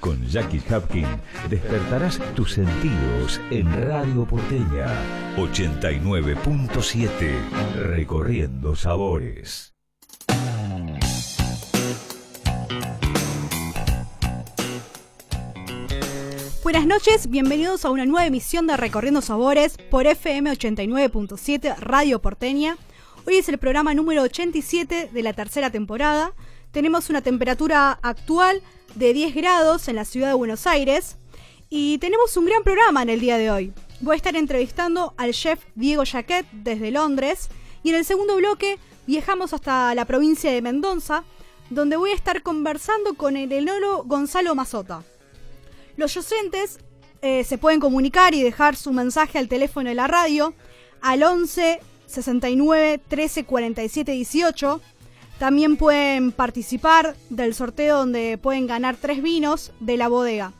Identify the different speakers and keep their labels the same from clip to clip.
Speaker 1: Con Jackie Hapkin despertarás tus sentidos en Radio Porteña 89.7 Recorriendo Sabores.
Speaker 2: Buenas noches, bienvenidos a una nueva emisión de Recorriendo Sabores por FM 89.7 Radio Porteña. Hoy es el programa número 87 de la tercera temporada. Tenemos una temperatura actual de 10 grados en la ciudad de Buenos Aires y tenemos un gran programa en el día de hoy. Voy a estar entrevistando al chef Diego Jaquet desde Londres y en el segundo bloque viajamos hasta la provincia de Mendoza, donde voy a estar conversando con el enólogo Gonzalo Mazota. Los docentes eh, se pueden comunicar y dejar su mensaje al teléfono de la radio al 11 69 13 47 18 también pueden participar del sorteo donde pueden ganar tres vinos de la bodega.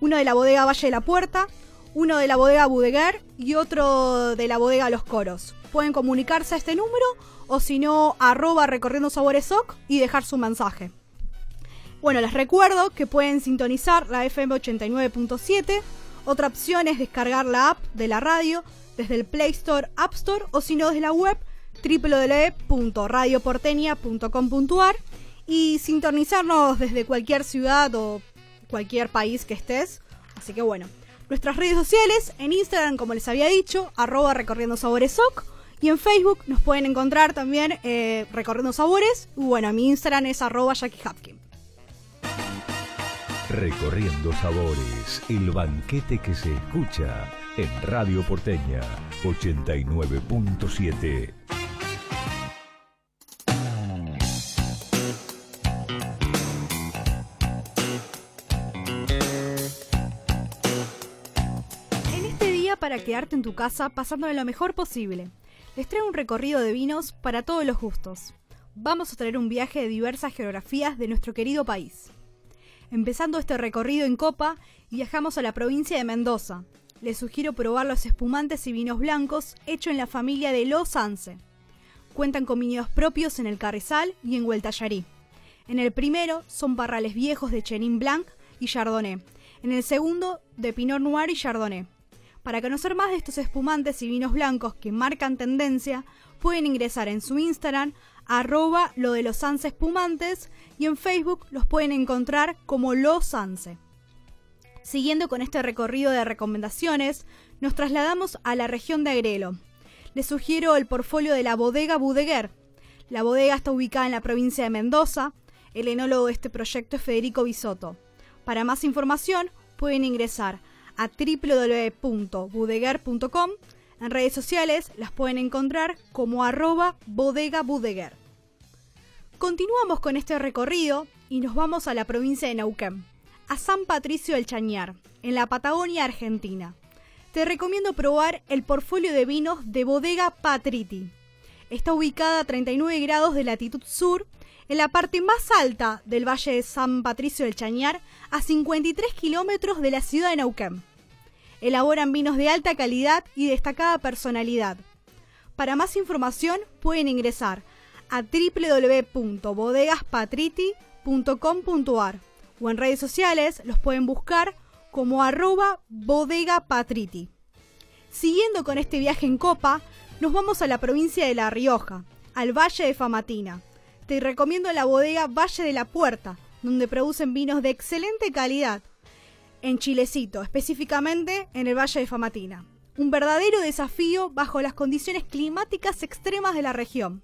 Speaker 2: Uno de la bodega Valle de la Puerta, uno de la bodega Budeguer y otro de la bodega Los Coros. Pueden comunicarse a este número o si no, arroba recorriendo sabores y dejar su mensaje. Bueno, les recuerdo que pueden sintonizar la FM 89.7. Otra opción es descargar la app de la radio desde el Play Store, App Store o si no desde la web www.radioporteña.com.ar y sintonizarnos desde cualquier ciudad o cualquier país que estés. Así que bueno, nuestras redes sociales, en Instagram, como les había dicho, arroba recorriendo sabores y en Facebook nos pueden encontrar también eh, Recorriendo Sabores. Y bueno, mi Instagram es arroba Jackie Hapkin.
Speaker 1: Recorriendo Sabores, el banquete que se escucha en Radio Porteña 89.7.
Speaker 2: quedarte en tu casa pasándolo lo mejor posible. Les traigo un recorrido de vinos para todos los gustos. Vamos a traer un viaje de diversas geografías de nuestro querido país. Empezando este recorrido en copa, viajamos a la provincia de Mendoza. Les sugiero probar los espumantes y vinos blancos hechos en la familia de Los Anse. Cuentan con viñedos propios en el Carrizal y en Hueltallarí. En el primero son parrales viejos de Chenin Blanc y Chardonnay. En el segundo, de Pinot Noir y Chardonnay. Para conocer más de estos espumantes y vinos blancos que marcan tendencia, pueden ingresar en su Instagram arroba lo de los Espumantes y en Facebook los pueden encontrar como Los Sanse. Siguiendo con este recorrido de recomendaciones, nos trasladamos a la región de Agrelo. Les sugiero el portfolio de la bodega Budeguer. La bodega está ubicada en la provincia de Mendoza. El enólogo de este proyecto es Federico Bisotto. Para más información pueden ingresar a www.budeguer.com. En redes sociales las pueden encontrar como arroba bodega Continuamos con este recorrido y nos vamos a la provincia de Neuquén, a San Patricio del Chañar, en la Patagonia Argentina. Te recomiendo probar el portfolio de vinos de Bodega Patriti. Está ubicada a 39 grados de latitud sur, en la parte más alta del Valle de San Patricio del Chañar, a 53 kilómetros de la ciudad de Neuquén. Elaboran vinos de alta calidad y destacada personalidad. Para más información pueden ingresar a www.bodegaspatriti.com.ar o en redes sociales los pueden buscar como arroba bodegapatriti. Siguiendo con este viaje en copa, nos vamos a la provincia de La Rioja, al Valle de Famatina. Te recomiendo la bodega Valle de la Puerta, donde producen vinos de excelente calidad. En Chilecito, específicamente en el Valle de Famatina. Un verdadero desafío bajo las condiciones climáticas extremas de la región.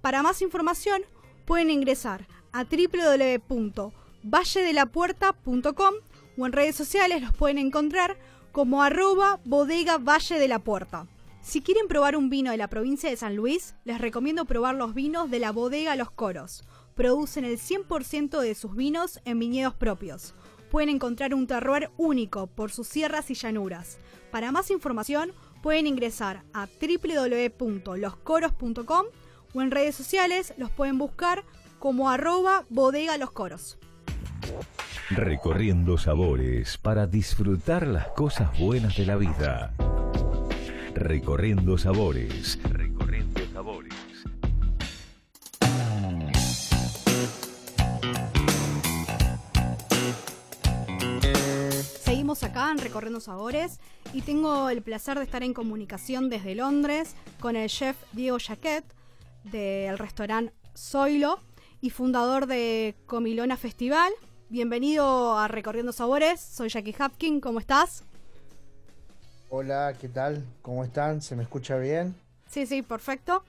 Speaker 2: Para más información pueden ingresar a www.valledelapuerta.com o en redes sociales los pueden encontrar como arroba bodega Valle de la Puerta. Si quieren probar un vino de la provincia de San Luis, les recomiendo probar los vinos de la bodega Los Coros. Producen el 100% de sus vinos en viñedos propios. pueden encontrar un terroir único por sus sierras y llanuras. Para más información pueden ingresar a www.loscoros.com o en redes sociales los pueden buscar como arroba bodega los coros.
Speaker 1: Recorriendo sabores para disfrutar las cosas buenas de la vida. Recorriendo sabores. Recorriendo sabores.
Speaker 2: Seguimos acá en Recorriendo Sabores y tengo el placer de estar en comunicación desde Londres con el chef Diego Jaquet del restaurante Zoilo y fundador de Comilona Festival. Bienvenido a Recorriendo Sabores, soy Jackie Hapkin, ¿cómo estás?
Speaker 3: Hola, ¿qué tal? ¿Cómo están? ¿Se me escucha bien?
Speaker 2: Sí, sí, perfecto.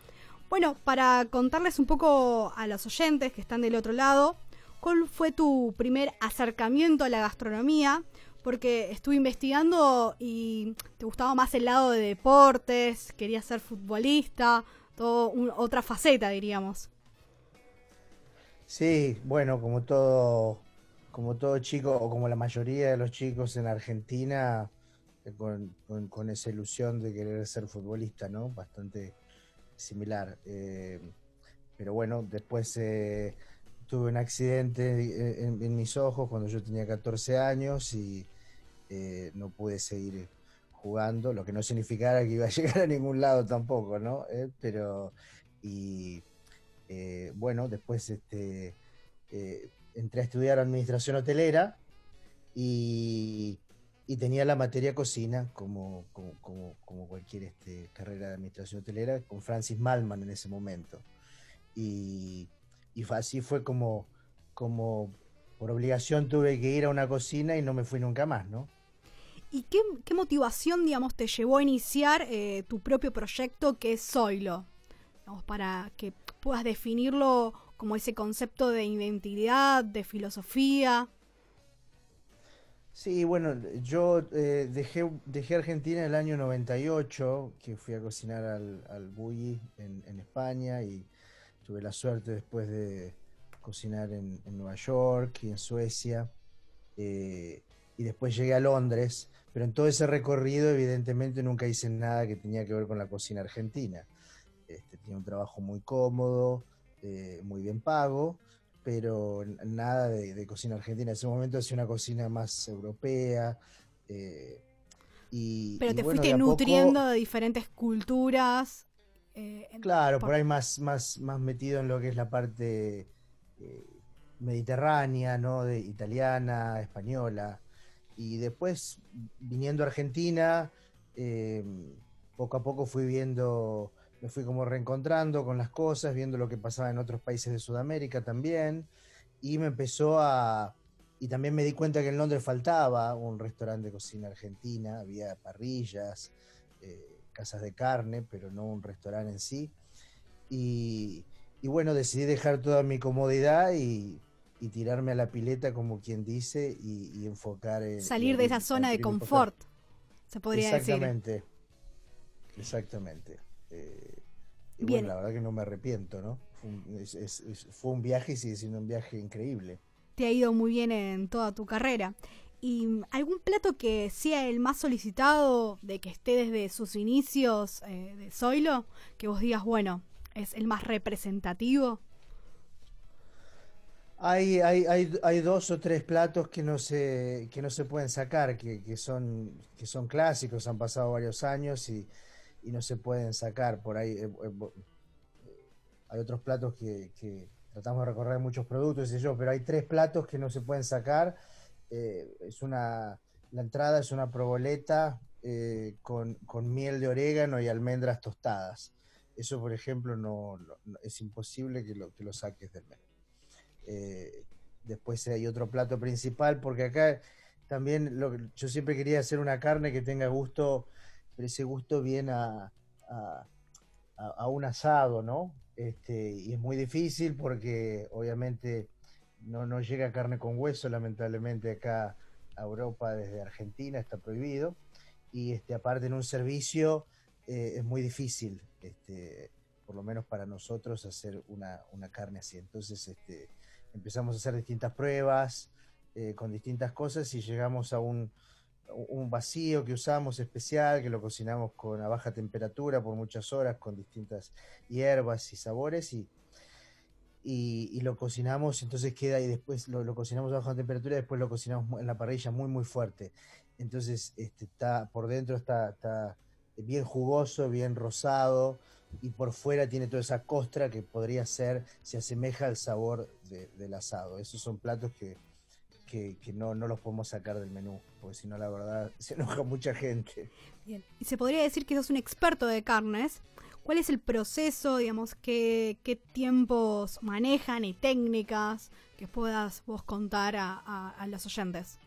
Speaker 2: Bueno, para contarles un poco a los oyentes que están del otro lado, ¿cuál fue tu primer acercamiento a la gastronomía? Porque estuve investigando y te gustaba más el lado de deportes, querías ser futbolista, todo otra faceta, diríamos.
Speaker 3: Sí, bueno, como todo, como todo chico, o como la mayoría de los chicos en Argentina, eh, con, esa ilusión de querer ser futbolista, ¿no? Bastante similar. Eh, pero bueno, después eh, tuve un accidente en, mis ojos cuando yo tenía 14 años y no pude seguir jugando, lo que no significara que iba a llegar a ningún lado tampoco, ¿no? pero, y bueno, después este, entré a estudiar administración hotelera y y tenía la materia cocina, como, como, cualquier este, carrera de administración hotelera, con Francis Malman en ese momento. Y, así fue como, como por obligación tuve que ir a una cocina y no me fui nunca más, ¿no?
Speaker 2: ¿Y qué, motivación, digamos, te llevó a iniciar eh, tu propio proyecto que es Zoilo? para que puedas definirlo como ese concepto de identidad, de filosofía.
Speaker 3: Sí, bueno, yo eh, dejé, dejé Argentina en el año 98, que fui a cocinar al, al Bulli en, España y tuve la suerte después de cocinar en, Nueva York y en Suecia. Eh, y después llegué a Londres, pero en todo ese recorrido evidentemente nunca hice nada que tenía que ver con la cocina argentina. Este, tenía un trabajo muy cómodo, eh, muy bien pago, pero nada de, cocina argentina. En ese momento hacía una cocina más europea. Eh, y,
Speaker 2: pero te fuiste nutriendo de diferentes culturas.
Speaker 3: Eh, claro, por... ahí más, más, más metido en lo que es la parte eh, mediterránea, ¿no? De italiana, española. Y después, viniendo a Argentina, poco a poco fui viendo me fui como reencontrando con las cosas, viendo lo que pasaba en otros países de Sudamérica también, y me empezó a... Y también me di cuenta que en Londres faltaba un restaurante de cocina argentina, había parrillas, eh, casas de carne, pero no un restaurante en sí. Y, bueno, decidí dejar toda mi comodidad y, tirarme a la pileta, como quien dice, y, enfocar en...
Speaker 2: Salir de esa zona de confort, se podría
Speaker 3: decir. Exactamente, exactamente. Eh, y bueno, la verdad que no me arrepiento, ¿no? Fue un, viaje y sigue siendo un viaje increíble.
Speaker 2: Te ha ido muy bien en toda tu carrera. ¿Y algún plato que sea el más solicitado de que esté desde sus inicios eh, de Zoilo? Que vos digas, bueno, es el más representativo.
Speaker 3: Hay, hay, hay, hay, dos o tres platos que no se, que no se pueden sacar, que, que, son, que son clásicos, han pasado varios años y, y no se pueden sacar por ahí. Eh, eh, hay otros platos que, tratamos de recorrer muchos productos, y yo, pero hay tres platos que no se pueden sacar. Eh, es una, la entrada es una proboleta con, miel de orégano y almendras tostadas. Eso, por ejemplo, no, es imposible que lo, que lo saques del menú. después hay otro plato principal, porque acá también lo, yo siempre quería hacer una carne que tenga gusto pero ese gusto viene a, a, un asado, ¿no? Este, y es muy difícil porque obviamente no, no llega carne con hueso, lamentablemente acá a Europa desde Argentina está prohibido. Y este, aparte en un servicio eh, es muy difícil, este, por lo menos para nosotros, hacer una, carne así. Entonces este, empezamos a hacer distintas pruebas, eh, con distintas cosas y llegamos a un, un vacío que usamos especial, que lo cocinamos con a baja temperatura por muchas horas, con distintas hierbas y sabores y, y, lo cocinamos, entonces queda y después lo, cocinamos a baja temperatura y después lo cocinamos en la parrilla muy muy fuerte. Entonces este, está por dentro está, está bien jugoso, bien rosado y por fuera tiene toda esa costra que podría ser, se asemeja al sabor del asado. Esos son platos que, que, no, no, los podemos sacar del menú, porque si no, la verdad, se enoja mucha gente.
Speaker 2: Bien, y se podría decir que sos un experto de carnes. ¿Cuál es el proceso, digamos, qué, qué tiempos manejan y técnicas que puedas vos contar a, a, los oyentes?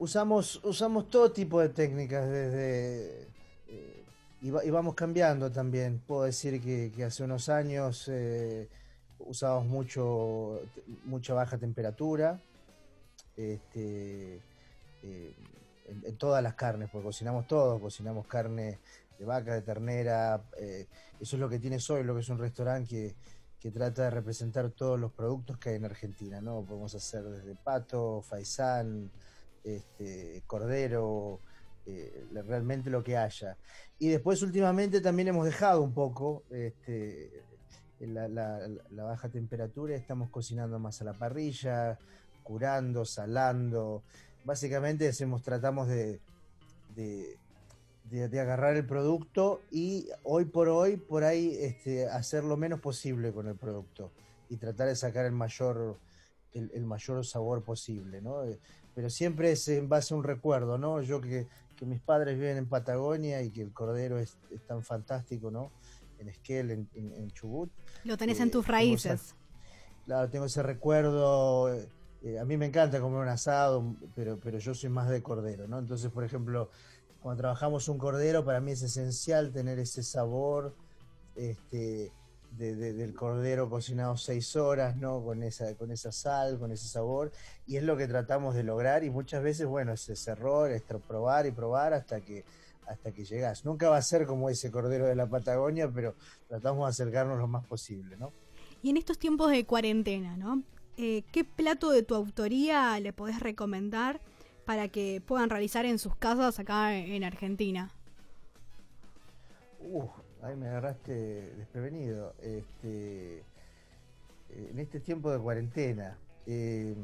Speaker 3: Usamos, usamos todo tipo de técnicas, desde eh, y, vamos cambiando también. Puedo decir que, que hace unos años eh, usamos mucho, mucha baja temperatura, este, eh, en, todas las carnes, porque cocinamos todo, cocinamos carne de vaca, de ternera, eh, eso es lo que tiene Soy, lo que es un restaurante que, trata de representar todos los productos que hay en Argentina, ¿no? Podemos hacer desde pato, faisán, este, cordero, eh, realmente lo que haya. Y después últimamente también hemos dejado un poco este, la, baja temperatura, estamos cocinando más a la parrilla, curando, salando. Básicamente hacemos, tratamos de, de, agarrar el producto y hoy por hoy, por ahí, este, hacer lo menos posible con el producto y tratar de sacar el mayor, el, mayor sabor posible, ¿no? Eh, pero siempre es en base a un recuerdo, ¿no? Yo que, mis padres viven en Patagonia y que el cordero es, es tan fantástico, ¿no? En Esquel, en, Chubut.
Speaker 2: Lo tenés en eh, tus raíces.
Speaker 3: claro, tengo ese recuerdo. Eh, a mí me encanta comer un asado, pero, pero yo soy más de cordero, ¿no? Entonces, por ejemplo, cuando trabajamos un cordero, para mí es esencial tener ese sabor este, del cordero cocinado seis horas, ¿no? Con esa, con esa sal, con ese sabor. Y es lo que tratamos de lograr. Y muchas veces, bueno, es ese error, es probar y probar hasta que hasta que llegas. Nunca va a ser como ese cordero de la Patagonia, pero tratamos de acercarnos lo más posible, ¿no?
Speaker 2: Y en estos tiempos de cuarentena, ¿no? Eh, ¿Qué plato de tu autoría le podés recomendar para que puedan realizar en sus casas acá en Argentina?
Speaker 3: Uh, ahí me agarraste desprevenido. Este, en este tiempo de cuarentena. Eh,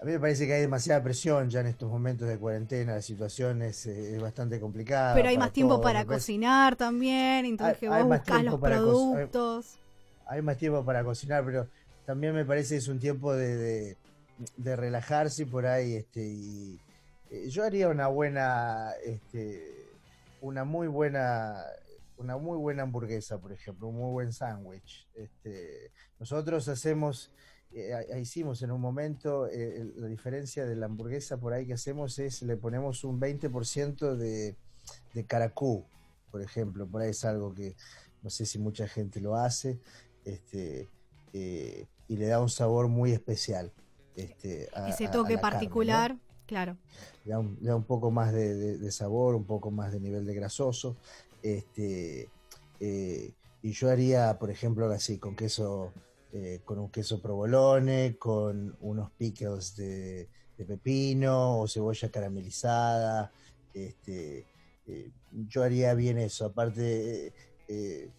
Speaker 3: a mí me parece que hay demasiada presión ya en estos momentos de cuarentena, la situación es, eh, bastante complicada.
Speaker 2: Pero hay más tiempo para cocinar también, entonces que vos buscas los productos.
Speaker 3: Hay, más tiempo para cocinar, pero también me parece que es un tiempo de, de, relajarse por ahí, este, y eh, yo haría una buena, este, una muy buena, una muy buena hamburguesa, por ejemplo, un muy buen sándwich. Este, nosotros hacemos eh, hicimos en un momento, eh, la diferencia de la hamburguesa por ahí que hacemos es, le ponemos un 20% de, de caracú, por ejemplo, por ahí es algo que no sé si mucha gente lo hace, este, eh, y le da un sabor muy especial. Este,
Speaker 2: Ese toque particular, claro.
Speaker 3: Le da, un, poco más de, sabor, un poco más de nivel de grasoso. Este, y yo haría, por ejemplo, así, con queso eh, con un queso provolone, con unos pickles de, pepino o cebolla caramelizada. Este, eh, yo haría bien eso. Aparte, eh,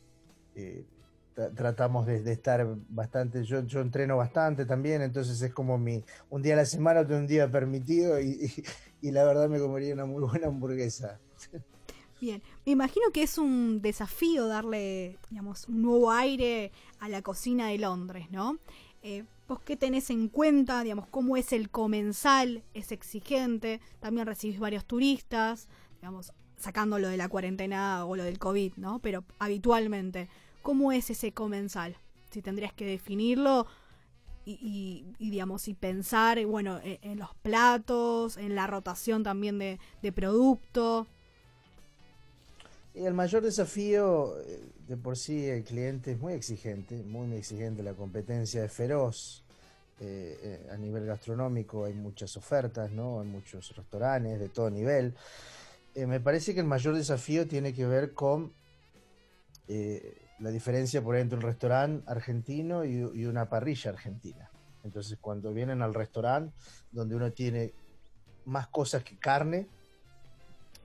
Speaker 3: tratamos de, estar bastante, yo, yo entreno bastante también, entonces es como mi, un día a la semana, un día permitido y la verdad me comería una muy buena hamburguesa.
Speaker 2: Bien, me imagino que es un desafío darle, digamos, un nuevo aire a la cocina de Londres, ¿no? Eh, ¿Vos qué tenés en cuenta, digamos, cómo es el comensal? ¿Es exigente? También recibís varios turistas, digamos, sacando lo de la cuarentena o lo del COVID, ¿no? Pero habitualmente, ¿cómo es ese comensal? Si tendrías que definirlo y, digamos, y pensar, bueno, en, en, los platos, en la rotación también de, de producto.
Speaker 3: Y el mayor desafío, eh, de por sí, el cliente es muy exigente, muy, exigente, la competencia es feroz. Eh, eh, a nivel gastronómico hay muchas ofertas, ¿no? Hay muchos restaurantes de todo nivel. me parece que el mayor desafío tiene que ver con la diferencia por entre un restaurante argentino y, una parrilla argentina. Entonces cuando vienen al restaurante, donde uno tiene más cosas que carne,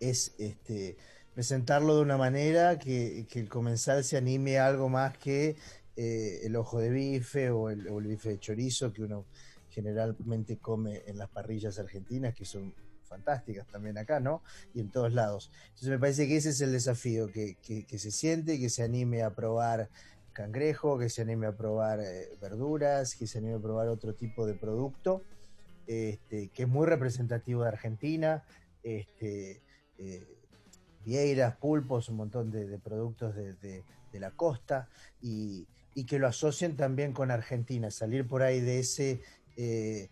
Speaker 3: es este, presentarlo de una manera que, el comensal se anime a algo más que eh, el ojo de bife o el, o el bife de chorizo que uno generalmente come en las parrillas argentinas, que son fantásticas también acá, ¿no? Y en todos lados. Entonces me parece que ese es el desafío, que, se siente, que se anime a probar cangrejo, que se anime a probar eh, verduras, que se anime a probar otro tipo de producto, este, que es muy representativo de Argentina, este, eh, vieiras, pulpos, un montón de, productos de, la costa, y, y que lo asocien también con Argentina, salir por ahí de ese eh,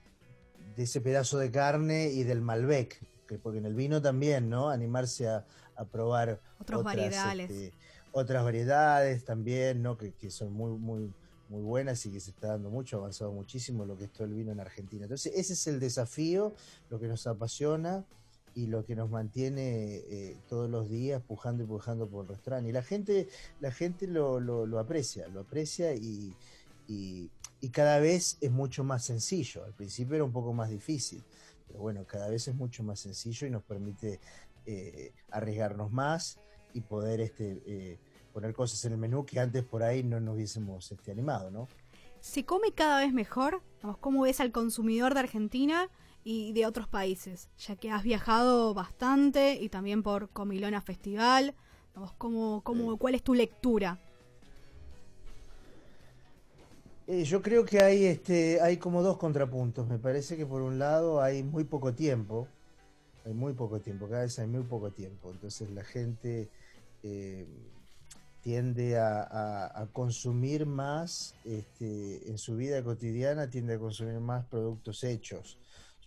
Speaker 3: de ese pedazo de carne y del Malbec, que, porque en el vino también, ¿no? Animarse a, probar
Speaker 2: otras, variedades.
Speaker 3: Este, otras variedades también, ¿no? Que, son muy, muy, muy buenas y que se está dando mucho, ha avanzado muchísimo lo que es todo el vino en Argentina. Entonces, ese es el desafío, lo que nos apasiona y lo que nos mantiene eh, todos los días pujando y pujando por el restaurante. Y la gente, la gente lo, lo, aprecia, lo aprecia y, y cada vez es mucho más sencillo. Al principio era un poco más difícil, pero bueno, cada vez es mucho más sencillo y nos permite eh, arriesgarnos más y poder este, eh, poner cosas en el menú que antes por ahí no nos hubiésemos este, animado, ¿no?
Speaker 2: ¿Se come cada vez mejor? ¿Cómo ves al consumidor de Argentina y de otros países? Ya que has viajado bastante y también por Comilona Festival. ¿cómo, cómo, ¿Cuál es tu lectura?
Speaker 3: Eh, yo creo que hay, este, hay como dos contrapuntos. Me parece que por un lado hay muy poco tiempo, hay muy poco tiempo, cada vez hay muy poco tiempo. Entonces la gente eh, tiende a, consumir más este, en su vida cotidiana, tiende a consumir más productos hechos,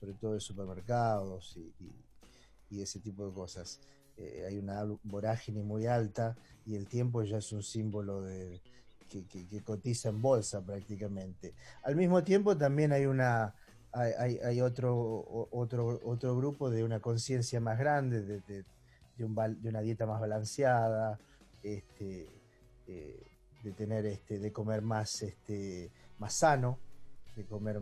Speaker 3: sobre todo de supermercados y, ese tipo de cosas. Eh, hay una vorágine muy alta y el tiempo ya es un símbolo de que, cotiza en bolsa prácticamente. Al mismo tiempo también hay una hay, hay otro, otro, otro grupo de una conciencia más grande, de, de, de, una dieta más balanceada, este, eh, de tener este, de comer más, este, más sano, de comer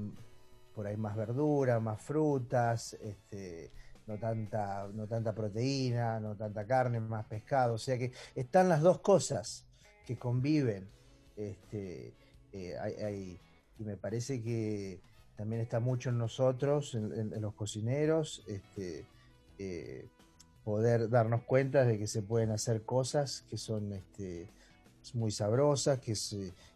Speaker 3: por ahí más verdura, más frutas, este, no tanta, no tanta proteína, no tanta carne, más pescado. O sea que están las dos cosas que conviven este, eh, y me parece que también está mucho en nosotros, en, los cocineros, este, eh, poder darnos cuenta de que se pueden hacer cosas que son este, muy sabrosas, que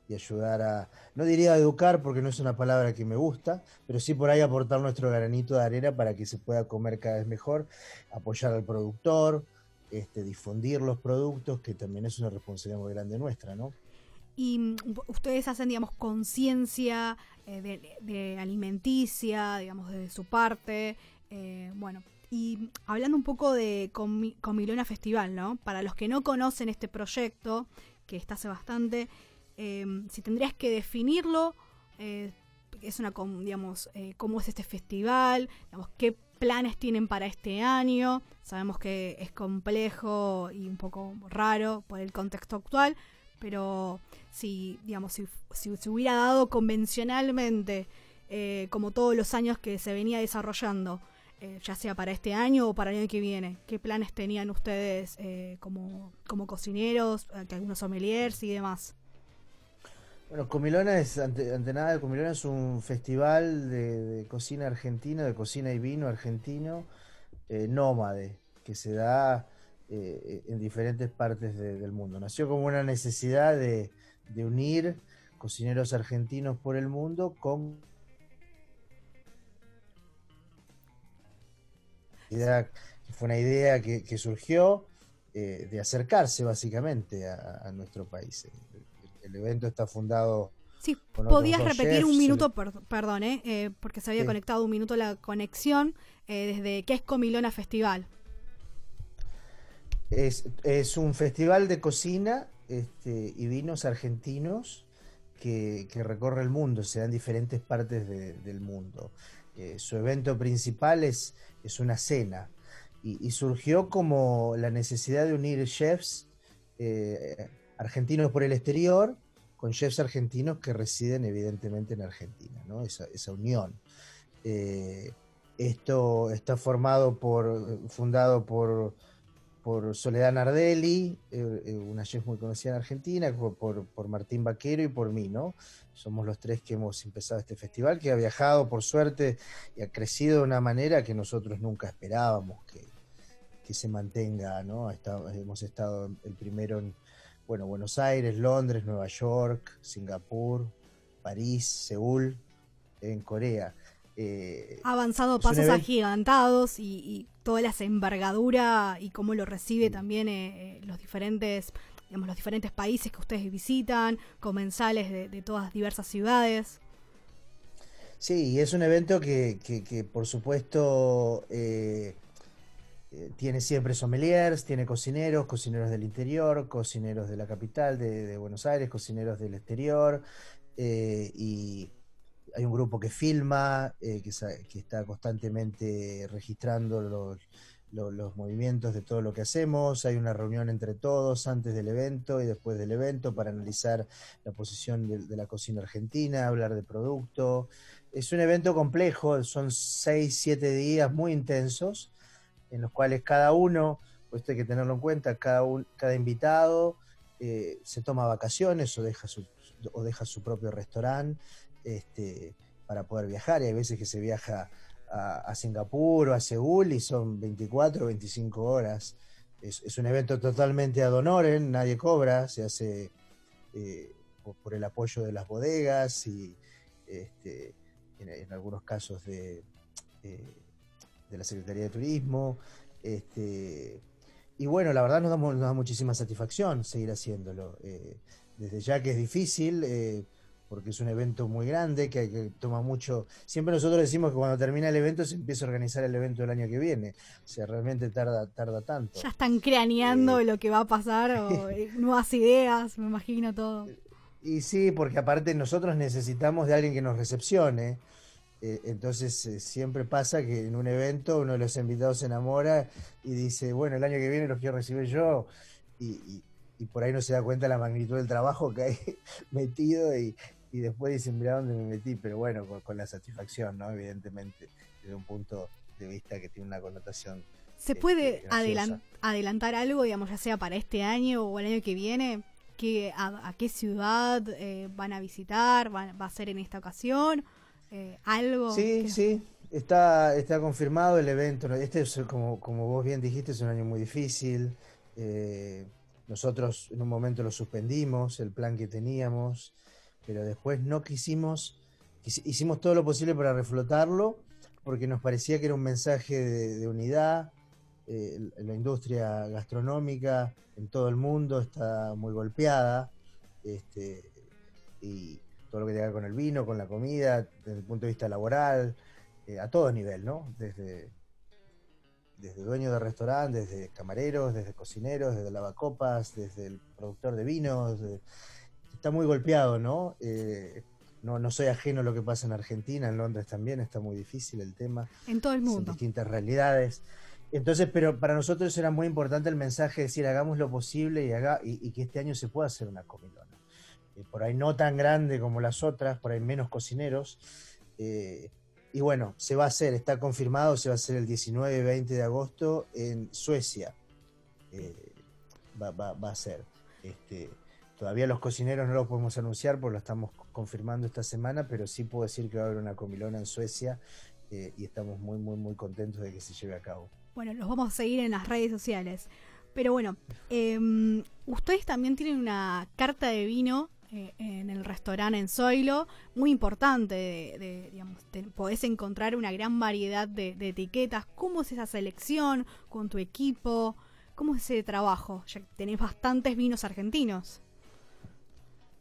Speaker 3: y ayudar a, no diría educar porque no es una palabra que me gusta, pero sí por ahí aportar nuestro granito de arena para que se pueda comer cada vez mejor, apoyar al productor, este, difundir los productos, que también es una responsabilidad muy grande nuestra, ¿no?
Speaker 2: y mm, ustedes hacen, digamos, conciencia eh, de, alimenticia, digamos, de su parte. Eh, bueno, y hablando un poco de Comilona Festival, ¿no? Para los que no conocen este proyecto, que está hace bastante, em, si tendrías que definirlo, eh, es una, digamos, cómo es este festival, digamos, qué planes tienen para este año. Sabemos que es complejo y un poco raro por el contexto actual, pero si, digamos, si, se hubiera dado convencionalmente, eh, como todos los años que se venía desarrollando, eh, ya sea para este año o para el año que viene, ¿qué planes tenían ustedes eh, como, como cocineros, algunos sommeliers y demás?
Speaker 3: Bueno, Comilona es, ante, nada, Comilona es un festival de, cocina argentina, de cocina y vino argentino, nómade, que se da eh, en diferentes partes del mundo. Nació como una necesidad de, unir cocineros argentinos por el mundo con fue una idea que, surgió eh, de acercarse básicamente a, nuestro país. El, evento está fundado.
Speaker 2: Sí, podías repetir un minuto, perdón, eh, porque se había conectado un minuto la conexión desde ¿Qué es Comilona Festival?
Speaker 3: Es, un festival de cocina este, y vinos argentinos que, recorre el mundo, se da en diferentes partes del mundo. Eh, su evento principal es, es una cena y, surgió como la necesidad de unir chefs eh, argentinos por el exterior con chefs argentinos que residen evidentemente en Argentina, ¿no? esa, esa unión. Eh, esto está formado por, fundado por, por Soledad Nardelli, eh, eh, una chef muy conocida en Argentina, por, por, Martín Vaquero y por mí, ¿no? Somos los tres que hemos empezado este festival, que ha viajado por suerte y ha crecido de una manera que nosotros nunca esperábamos que, que se mantenga, ¿no? hemos estado el primero en bueno, Buenos Aires, Londres, Nueva York, Singapur, París, Seúl, en Corea.
Speaker 2: Eh, ha avanzado pasos agigantados y, toda la envergadura y cómo lo recibe también eh, eh, los diferentes digamos, los diferentes países que ustedes visitan, comensales de, todas diversas ciudades.
Speaker 3: Sí, es un evento que, que, por supuesto tiene siempre sommeliers, tiene cocineros, cocineros del interior, cocineros de la capital de, Buenos Aires, cocineros del exterior, y hay un grupo que filma, eh, que, está constantemente registrando los, movimientos de todo lo que hacemos. Hay una reunión entre todos antes del evento y después del evento para analizar la posición de, la cocina argentina, hablar de producto. Es un evento complejo, son seis, siete días muy intensos, en los cuales cada uno, esto hay que tenerlo en cuenta, cada, cada invitado eh, se toma vacaciones o deja su, o deja su propio restaurante este, para poder viajar. Y hay veces que se viaja a, Singapur o a Seúl y son 24 o 25 horas. Es, un evento totalmente ad honorem, nadie cobra, se hace eh, por, el apoyo de las bodegas y este, en, algunos casos de, eh, de la Secretaría de Turismo. Este, y bueno, la verdad nos, nos da muchísima satisfacción seguir haciéndolo. Eh, desde ya que es difícil, porque es un evento muy grande que, que toma mucho. Siempre nosotros decimos que cuando termina el evento se empieza a organizar el evento del año que viene. O sea, realmente tarda, tarda tanto.
Speaker 2: Ya están craneando eh, lo que va a pasar, o eh, nuevas ideas, me imagino todo.
Speaker 3: Y sí, porque aparte nosotros necesitamos de alguien que nos recepcione. Eh, entonces siempre pasa que en un evento uno de los invitados se enamora y dice, bueno, el año que viene los quiero recibir yo. y, y por ahí no se da cuenta la magnitud del trabajo que hay metido y, y después dicen, mira dónde me metí, pero bueno, con, la satisfacción, ¿no? Evidentemente, desde un punto de vista que tiene una connotación.
Speaker 2: ¿Se este, puede adelantar algo, digamos, ya sea para este año o el año que viene? ¿Qué, a, qué ciudad eh, van a visitar? ¿Va, a ser en esta ocasión? Eh, ¿Algo?
Speaker 3: Sí, sí, está, está confirmado el evento. Este, es, como, como vos bien dijiste, es un año muy difícil. Eh, nosotros en un momento lo suspendimos, el plan que teníamos pero después no quisimos, hicimos todo lo posible para reflotarlo, porque nos parecía que era un mensaje de, unidad. Eh, la industria gastronómica en todo el mundo está muy golpeada, este, y todo lo que ver con el vino, con la comida, desde el punto de vista laboral, eh, a todo nivel, ¿no? Desde, desde dueños de restaurantes, desde camareros, desde cocineros, desde lavacopas, desde el productor de vinos está muy golpeado, ¿no? Eh, no, no soy ajeno a lo que pasa en Argentina, en Londres también está muy difícil el tema.
Speaker 2: En todo el mundo.
Speaker 3: Son distintas realidades. Entonces, pero para nosotros era muy importante el mensaje de decir hagamos lo posible y, haga, y, que este año se pueda hacer una comilona. Eh, por ahí no tan grande como las otras, por ahí menos cocineros. Eh, y bueno, se va a hacer, está confirmado, se va a hacer el 19 y 20 de agosto en Suecia. va, va, va, a ser. Este, Todavía los cocineros no lo podemos anunciar porque lo estamos confirmando esta semana, pero sí puedo decir que va a haber una comilona en Suecia eh, y estamos muy, muy, muy contentos de que se lleve a cabo.
Speaker 2: Bueno, los vamos a seguir en las redes sociales. Pero bueno, em, ustedes también tienen una carta de vino eh, en el restaurante en Zoilo, muy importante, de, digamos, podés encontrar una gran variedad de, de, etiquetas. ¿Cómo es esa selección con tu equipo? ¿Cómo es ese trabajo? Ya tenés bastantes vinos argentinos.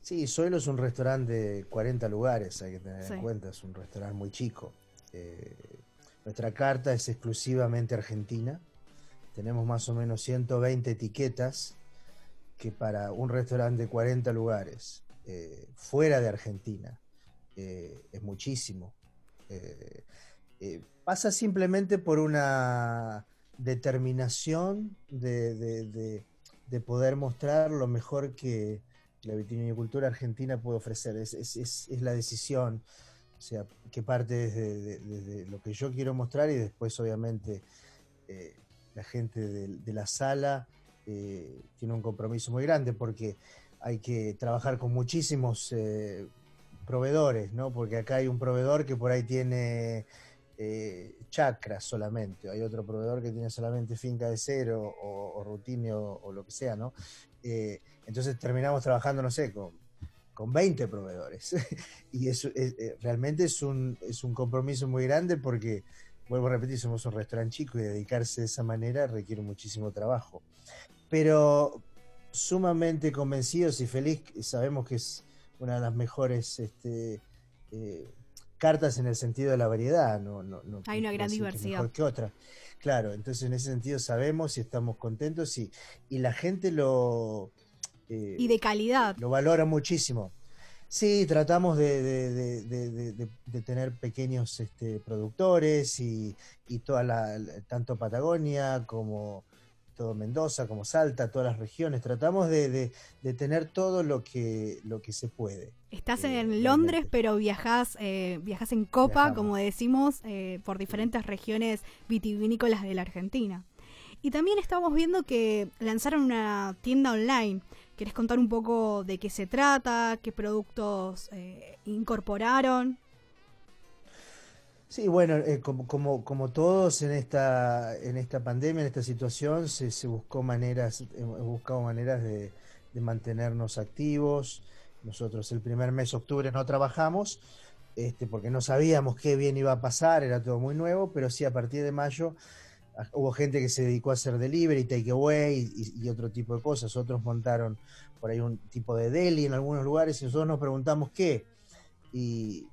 Speaker 3: Sí, Zoilo es un restaurante de 40 lugares, hay que tener en cuenta, es un restaurante muy chico. Eh, nuestra carta es exclusivamente argentina. Tenemos más o menos 120 etiquetas que para un restaurante de 40 lugares eh, fuera de Argentina eh, es muchísimo. pasa simplemente por una determinación de poder mostrar lo mejor que, la vitivinicultura argentina puede ofrecer, es, es, es, la decisión, o sea, que parte desde, lo que yo quiero mostrar y después obviamente eh, la gente de, la sala eh, tiene un compromiso muy grande porque hay que trabajar con muchísimos eh, proveedores, ¿no? Porque acá hay un proveedor que por ahí tiene chacras solamente, hay otro proveedor que tiene solamente finca de cero o, o o, lo que sea, ¿no? Entonces terminamos trabajando, no sé, con, con 20 proveedores. y eso eh, realmente es un, es un compromiso muy grande porque, vuelvo a repetir, somos un restaurante chico y dedicarse de esa manera requiere muchísimo trabajo. Pero sumamente convencidos y feliz, sabemos que es una de las mejores este, eh, cartas en el sentido de la variedad. No, no,
Speaker 2: Hay una gran diversidad.
Speaker 3: Mejor que otra. Claro, entonces en ese sentido sabemos y estamos contentos y, y la gente lo,
Speaker 2: eh, y de calidad.
Speaker 3: Lo valora muchísimo. Sí, tratamos de, tener pequeños este, productores y, toda la, tanto Patagonia como todo Mendoza, como Salta, todas las regiones. Tratamos de, tener todo lo que, lo que se puede.
Speaker 2: Estás eh, en Londres, pero viajas, eh, viajas en copa, como decimos, por diferentes regiones vitivinícolas de la Argentina. Y también estamos viendo que lanzaron una tienda online. ¿Querés contar un poco de qué se trata? ¿Qué productos eh, incorporaron?
Speaker 3: Sí, bueno, eh, como, como, como, todos en esta, en esta pandemia, en esta situación, se, se buscó maneras, hemos buscado maneras de, de, mantenernos activos. Nosotros el primer mes, octubre, no trabajamos, este, porque no sabíamos qué bien iba a pasar, era todo muy nuevo, pero sí a partir de mayo hubo gente que se dedicó a hacer delivery, takeaway y, y, otro tipo de cosas. Otros montaron por ahí un tipo de deli en algunos lugares y nosotros nos preguntamos qué. Y,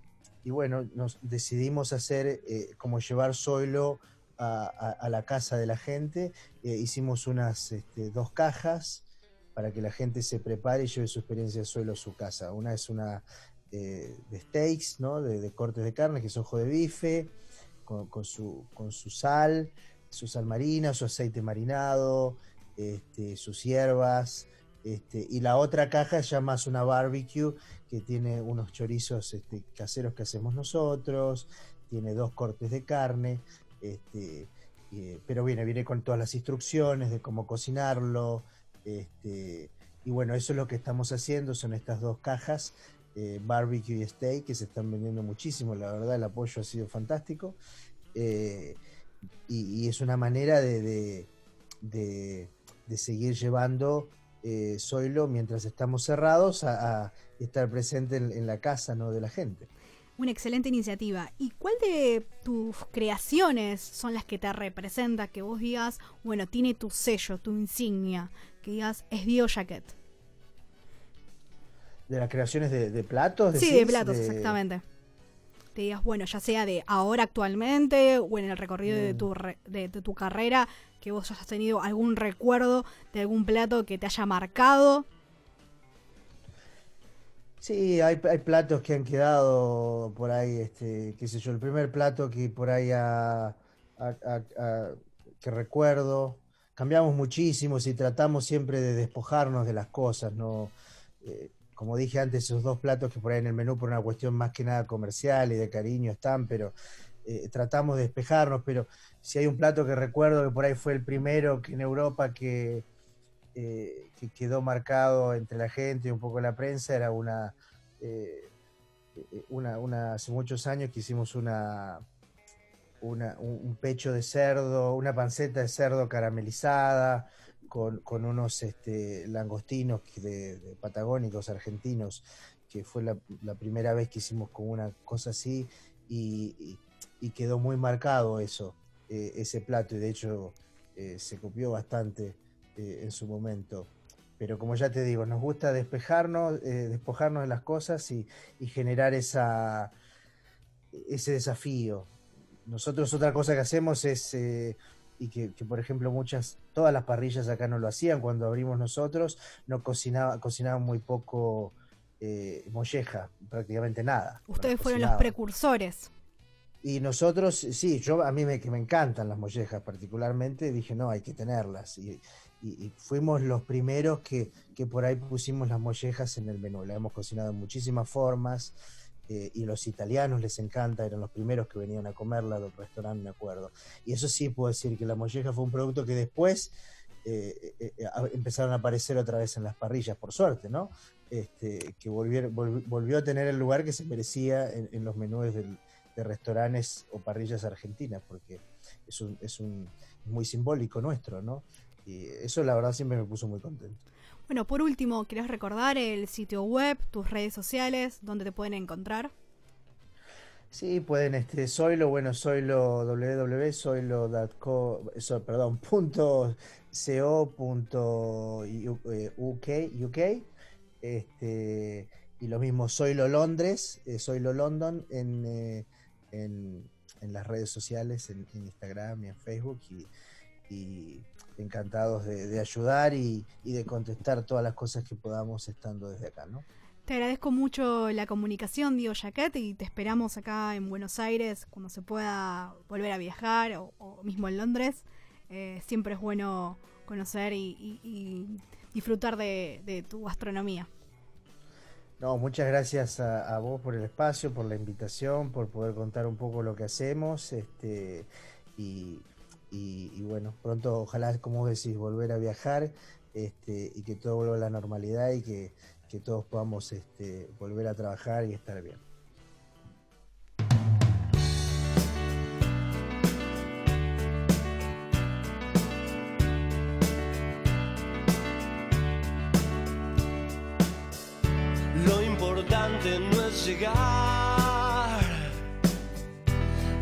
Speaker 3: bueno, nos decidimos hacer eh, como llevar Zoilo a, la casa de la gente. Eh, hicimos unas este, dos cajas para que la gente se prepare y lleve su experiencia Zoilo a su casa. Una es una eh, de steaks, ¿no? De, cortes de carne, que es ojo de bife, con, su, con su sal, su sal marina, su aceite marinado, este, sus hierbas. Este, y la otra caja es ya más una barbecue que tiene unos chorizos este, caseros que hacemos nosotros, tiene dos cortes de carne, este, pero viene, viene con todas las instrucciones de cómo cocinarlo. Y bueno, eso es lo que estamos haciendo, son estas dos cajas, eh, barbecue y steak, que se están vendiendo muchísimo, la verdad el apoyo ha sido fantástico. Eh, y, es una manera de, de, seguir llevando eh, Zoilo mientras estamos cerrados a, estar presente en, la casa ¿no? de la gente.
Speaker 2: Una excelente iniciativa. ¿Y cuál de tus creaciones son las que te representa? Que vos digas, bueno, tiene tu sello, tu insignia, que digas, es Bio Jacket.
Speaker 3: ¿De las creaciones de, platos?
Speaker 2: Sí, de platos, exactamente te digas, bueno, ya sea de ahora actualmente o en el recorrido de, tu de, tu carrera, que vos hayas tenido algún recuerdo de algún plato que te haya marcado.
Speaker 3: Sí, hay, hay platos que han quedado por ahí, este, qué sé yo, el primer plato que por ahí que recuerdo, cambiamos muchísimo y tratamos siempre de despojarnos de las cosas, ¿no? Eh, como dije antes, esos dos platos que por ahí en el menú por una cuestión más que nada comercial y de cariño están, pero eh, tratamos de despejarnos, pero si hay un plato que recuerdo que por ahí fue el primero que en Europa que, eh, que quedó marcado entre la gente y un poco la prensa, era una, eh, una, una, hace muchos años que hicimos una, una, un pecho de cerdo, una panceta de cerdo caramelizada, con, unos este, langostinos de, patagónicos argentinos, que fue la, primera vez que hicimos con una cosa así y, quedó muy marcado eso, eh, ese plato, y de hecho eh, se copió bastante eh, en su momento. Pero como ya te digo, nos gusta despejarnos, despojarnos de las cosas y, y generar esa, ese desafío. Nosotros otra cosa que hacemos es y que, por ejemplo muchas, todas las parrillas acá no lo hacían cuando abrimos nosotros, no cocinaba, cocinaban muy poco eh, molleja, prácticamente nada.
Speaker 2: Ustedes fueron los precursores.
Speaker 3: Y nosotros, sí, yo a mí me, que me encantan las mollejas particularmente, dije, no, hay que tenerlas. Y, fuimos los primeros que, que, por ahí pusimos las mollejas en el menú. La hemos cocinado en muchísimas formas eh, y los italianos les encanta, eran los primeros que venían a comerla del restaurante, me acuerdo. Y eso sí puedo decir que la molleja fue un producto que después eh, eh, empezaron a aparecer otra vez en las parrillas, por suerte, ¿no? Este, que volvió, volvió a tener el lugar que se merecía en, los menús de restaurantes o parrillas argentinas, porque es, un, es un, muy simbólico nuestro, ¿no? Y eso la verdad siempre me puso muy contento.
Speaker 2: Bueno, por último, ¿querés recordar el sitio web, tus redes sociales, donde te pueden encontrar?
Speaker 3: Sí, pueden, este, soylo, bueno, soylo, www.soylo.co, perdón, punto co punto uk, UK, este, y lo mismo, Soylo Londres, eh, Soylo London en, eh, en, en, las redes sociales, en, Instagram y en Facebook, y encantados de, ayudar y, de contestar todas las cosas que podamos estando desde acá, ¿no?
Speaker 2: Te agradezco mucho la comunicación, Diego Jaquet, y te esperamos acá en Buenos Aires cuando se pueda volver a viajar o, mismo en Londres. Eh, siempre es bueno conocer y, disfrutar de, tu gastronomía.
Speaker 3: No, muchas gracias a, vos por el espacio, por la invitación, por poder contar un poco lo que hacemos. Este, y, y, bueno, pronto ojalá, como decís, volver a viajar este, y que todo vuelva a la normalidad y que, todos podamos este, volver a trabajar y estar bien.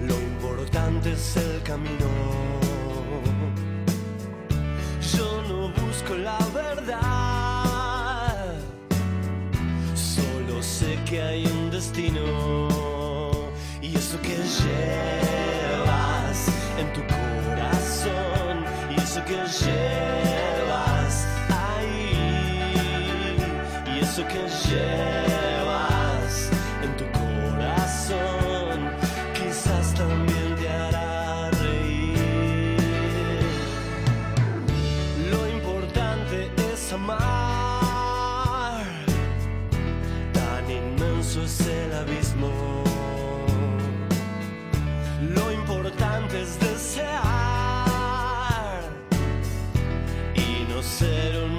Speaker 4: Lo importante es el camino. con la verdad. Solo sé que hay un destino y eso que llevas en tu corazón y eso que llevas ahí y eso que llevas y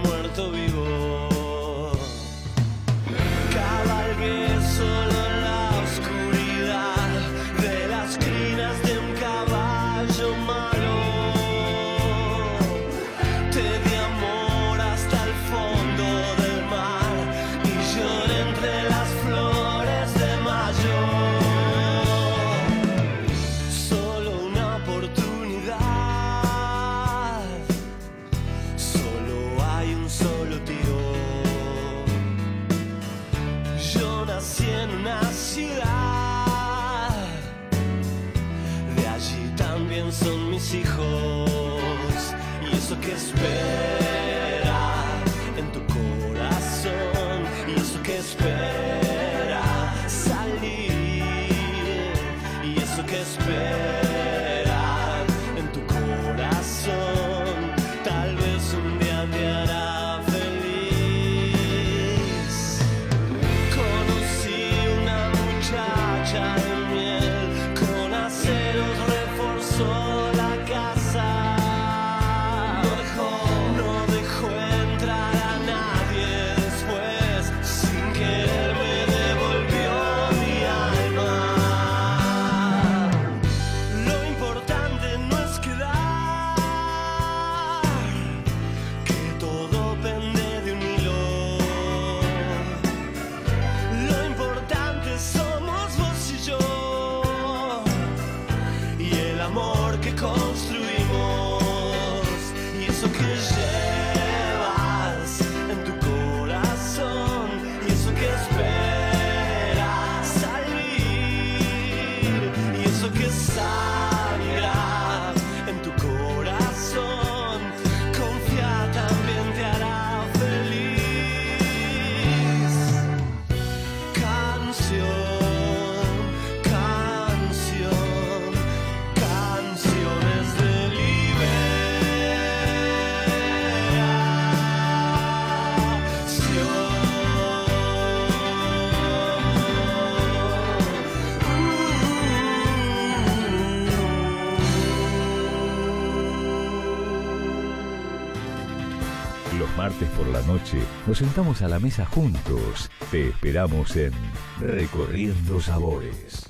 Speaker 4: y eso
Speaker 1: nos sentamos a la mesa juntos. Te esperamos en Recorriendo Sabores.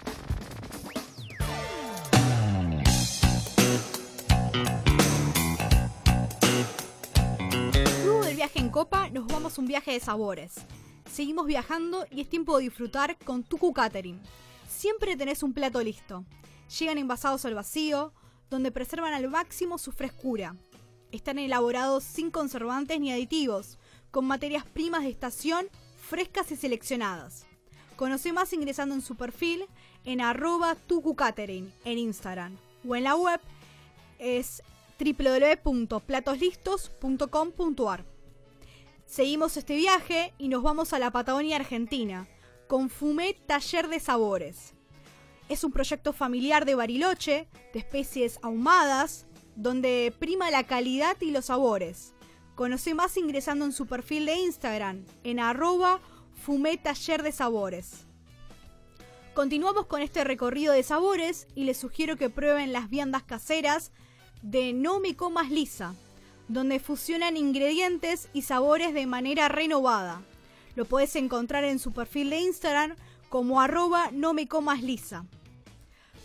Speaker 2: Luego del viaje en copa, nos vamos a un viaje de sabores. Seguimos viajando y es tiempo de disfrutar con Tuku Catering. Siempre tenés un plato listo. Llegan envasados al vacío, donde preservan al máximo su frescura. Están elaborados sin conservantes ni aditivos, con materias primas de estación frescas y seleccionadas. Conoce más ingresando en su perfil en arroba tucucatering en Instagram o en la web es www.platoslistos.com.ar. Seguimos este viaje y nos vamos a la Patagonia Argentina con Fumé Taller de Sabores. Es un proyecto familiar de Bariloche, de especies ahumadas, donde prima la calidad y los sabores. Conoce más ingresando en su perfil de Instagram en arroba de Sabores. Continuamos con este recorrido de sabores y les sugiero que prueben las viandas caseras de No Me Comas Lisa, donde fusionan ingredientes y sabores de manera renovada. Lo puedes encontrar en su perfil de Instagram como arroba No Me Comas Lisa.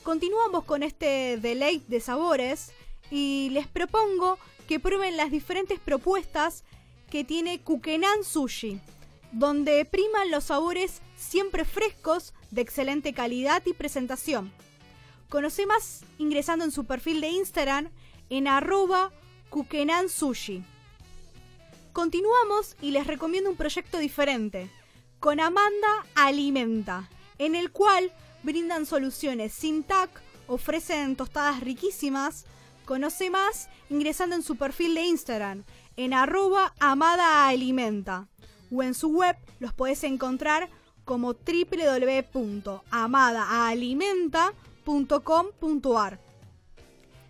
Speaker 2: Continuamos con este deleite de sabores y les propongo que prueben las diferentes propuestas que tiene Kukenan Sushi, donde priman los sabores siempre frescos, de excelente calidad y presentación. Conoce más ingresando en su perfil de Instagram en arroba Kukenan Sushi. Continuamos y les recomiendo un proyecto diferente, con Amanda Alimenta, en el cual brindan soluciones sin TAC, ofrecen tostadas riquísimas. Conoce más ingresando en su perfil de Instagram en arroba Amada Alimenta o en su web los podés encontrar como www.amadaalimenta.com.ar.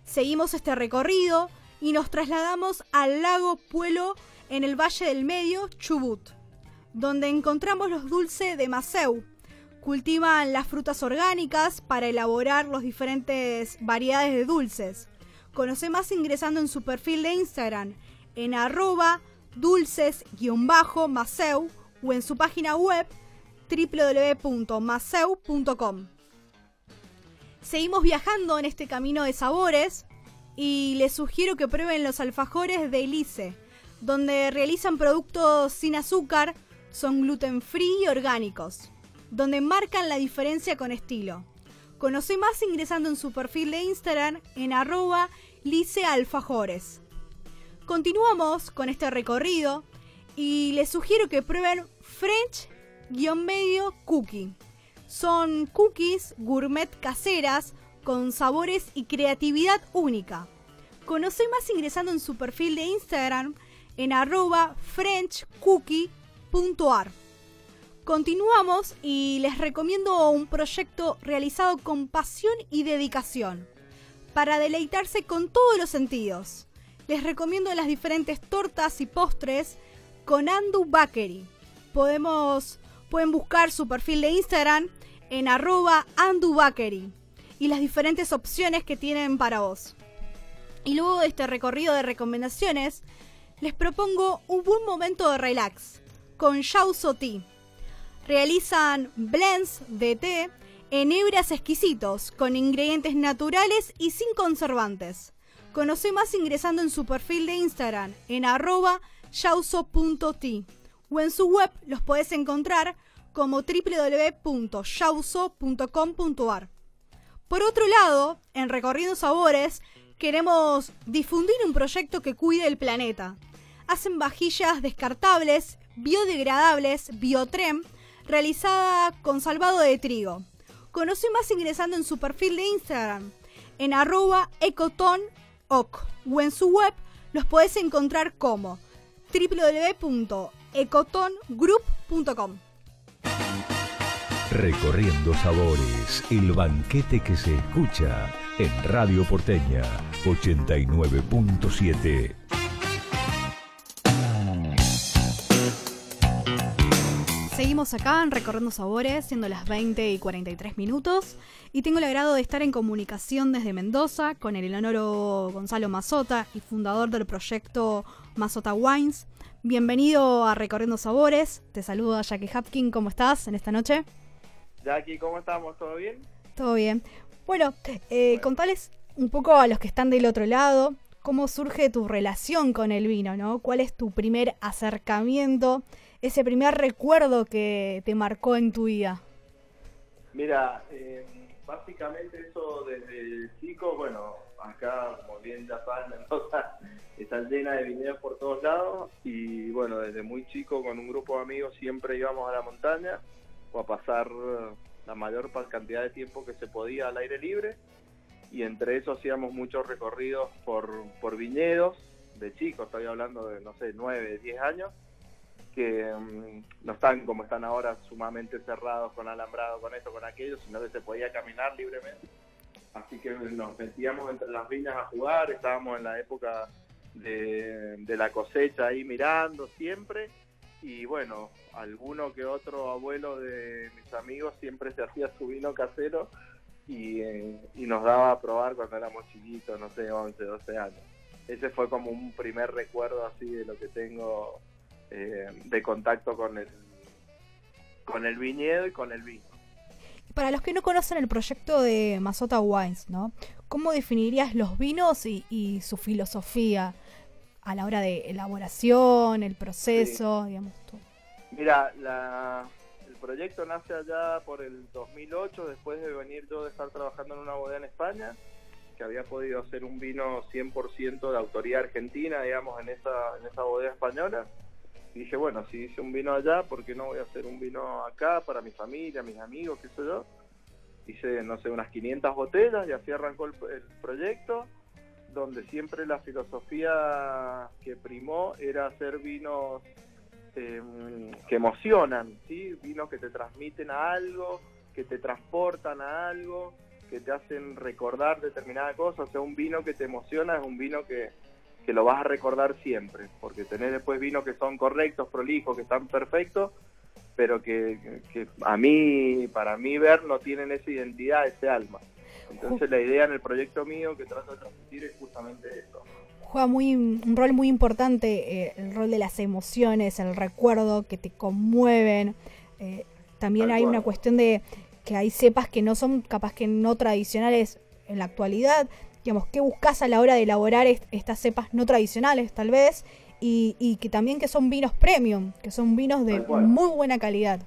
Speaker 2: Seguimos este recorrido y nos trasladamos al lago Puelo en el Valle del Medio, Chubut, donde encontramos los dulces de Maceu. Cultivan las frutas orgánicas para elaborar las diferentes variedades de dulces. Conoce más ingresando en su perfil de Instagram en arroba dulces-maceu o en su página web www.maceu.com. Seguimos viajando en este camino de sabores y les sugiero que prueben los alfajores de Elise, donde realizan productos sin azúcar, son gluten free y orgánicos, donde marcan la diferencia con estilo. Conoce más ingresando en su perfil de Instagram en arroba licealfajores. Continuamos con este recorrido y les sugiero que prueben French-medio cookie. Son cookies gourmet caseras con sabores y creatividad única. Conoce más ingresando en su perfil de Instagram en arroba frenchcookie.ar. Continuamos y les recomiendo un proyecto realizado con pasión y dedicación para deleitarse con todos los sentidos. Les recomiendo las diferentes tortas y postres con Andu Bakery. Podemos, pueden buscar su perfil de Instagram en arroba Andu Bakery y las diferentes opciones que tienen para vos. Y luego de este recorrido de recomendaciones, les propongo un buen momento de relax con Shauso Tea. Realizan blends de té en hebras exquisitos, con ingredientes naturales y sin conservantes. Conoce más ingresando en su perfil de Instagram en arroba o en su web los podés encontrar como www.yauso.com.ar. Por otro lado, en Recorriendo Sabores, queremos difundir un proyecto que cuide el planeta. Hacen vajillas descartables, biodegradables, Biotrem, realizada con salvado de trigo. Conoce más ingresando en su perfil de Instagram en arroba ecotonoc o en su web los podés encontrar como www.ecotongroup.com.
Speaker 1: Recorriendo sabores, el banquete que se escucha en Radio Porteña 89.7.
Speaker 2: Seguimos acá en Recorriendo Sabores, siendo las 20 y 43 minutos, y tengo el agrado de estar en comunicación desde Mendoza con el honoro Gonzalo Mazota y fundador del proyecto Mazota Wines. Bienvenido a Recorriendo Sabores, te saluda Jackie Hapkin, ¿cómo estás en esta noche?
Speaker 5: Jackie, ¿cómo estamos? ¿Todo bien?
Speaker 2: Todo bien. Bueno, eh, contales un poco a los que están del otro lado, cómo surge tu relación con el vino, ¿no? ¿Cuál es tu primer acercamiento? Ese primer recuerdo que te marcó en tu vida?
Speaker 5: Mira, eh, básicamente eso desde chico, bueno, acá, como bien ya está llena de viñedos por todos lados y bueno, desde muy chico con un grupo de amigos siempre íbamos a la montaña o a pasar la mayor cantidad de tiempo que se podía al aire libre y entre eso hacíamos muchos recorridos por, por viñedos de chicos, estoy hablando de, no sé, 9, 10 años que mm, no están como están ahora sumamente cerrados con alambrado, con esto, con aquello, sino que se podía caminar libremente. Así que nos metíamos entre las viñas a jugar, estábamos en la época de, la cosecha ahí mirando siempre y bueno, alguno que otro abuelo de mis amigos siempre se hacía su vino casero y, eh, nos daba a probar cuando éramos chiquitos, no sé, 11, 12 años. Ese fue como un primer recuerdo así de lo que tengo eh, de contacto con el, con el viñedo y con el vino.
Speaker 2: Para los que no conocen el proyecto de Mazota Wines, ¿no? ¿Cómo definirías los vinos y, su filosofía a la hora de elaboración, el proceso, digamos?
Speaker 5: Mira, el proyecto nace allá por el 2008, después de venir yo de estar trabajando en una bodega en España, que había podido hacer un vino 100% de autoría argentina, digamos, en esa, en esa bodega española dije, bueno, si hice un vino allá, ¿por qué no voy a hacer un vino acá para mi familia, mis amigos, qué sé yo? Hice, no sé, unas 500 botellas y así arrancó el, proyecto, donde siempre la filosofía que primó era hacer vinos em, que emocionan, ¿sí? Vinos que te transmiten a algo, que te transportan a algo, que te hacen recordar determinada cosa. O sea, un vino que te emociona es un vino que, que lo vas a recordar siempre, porque tenés después vinos que son correctos, prolijos, que están perfectos, pero que, a mí, para mí ver, no tienen esa identidad, ese alma. Entonces la idea en el proyecto mío que trato de transmitir es justamente eso.
Speaker 2: Juega muy, un rol muy importante eh, el rol de las emociones, el recuerdo que te conmueven. Eh, también hay una cuestión de que hay cepas que no son capaz que no tradicionales en la actualidad, digamos, qué buscas a la hora de elaborar estas cepas no tradicionales, tal vez, y, que también que son vinos premium, que son vinos de muy buena calidad.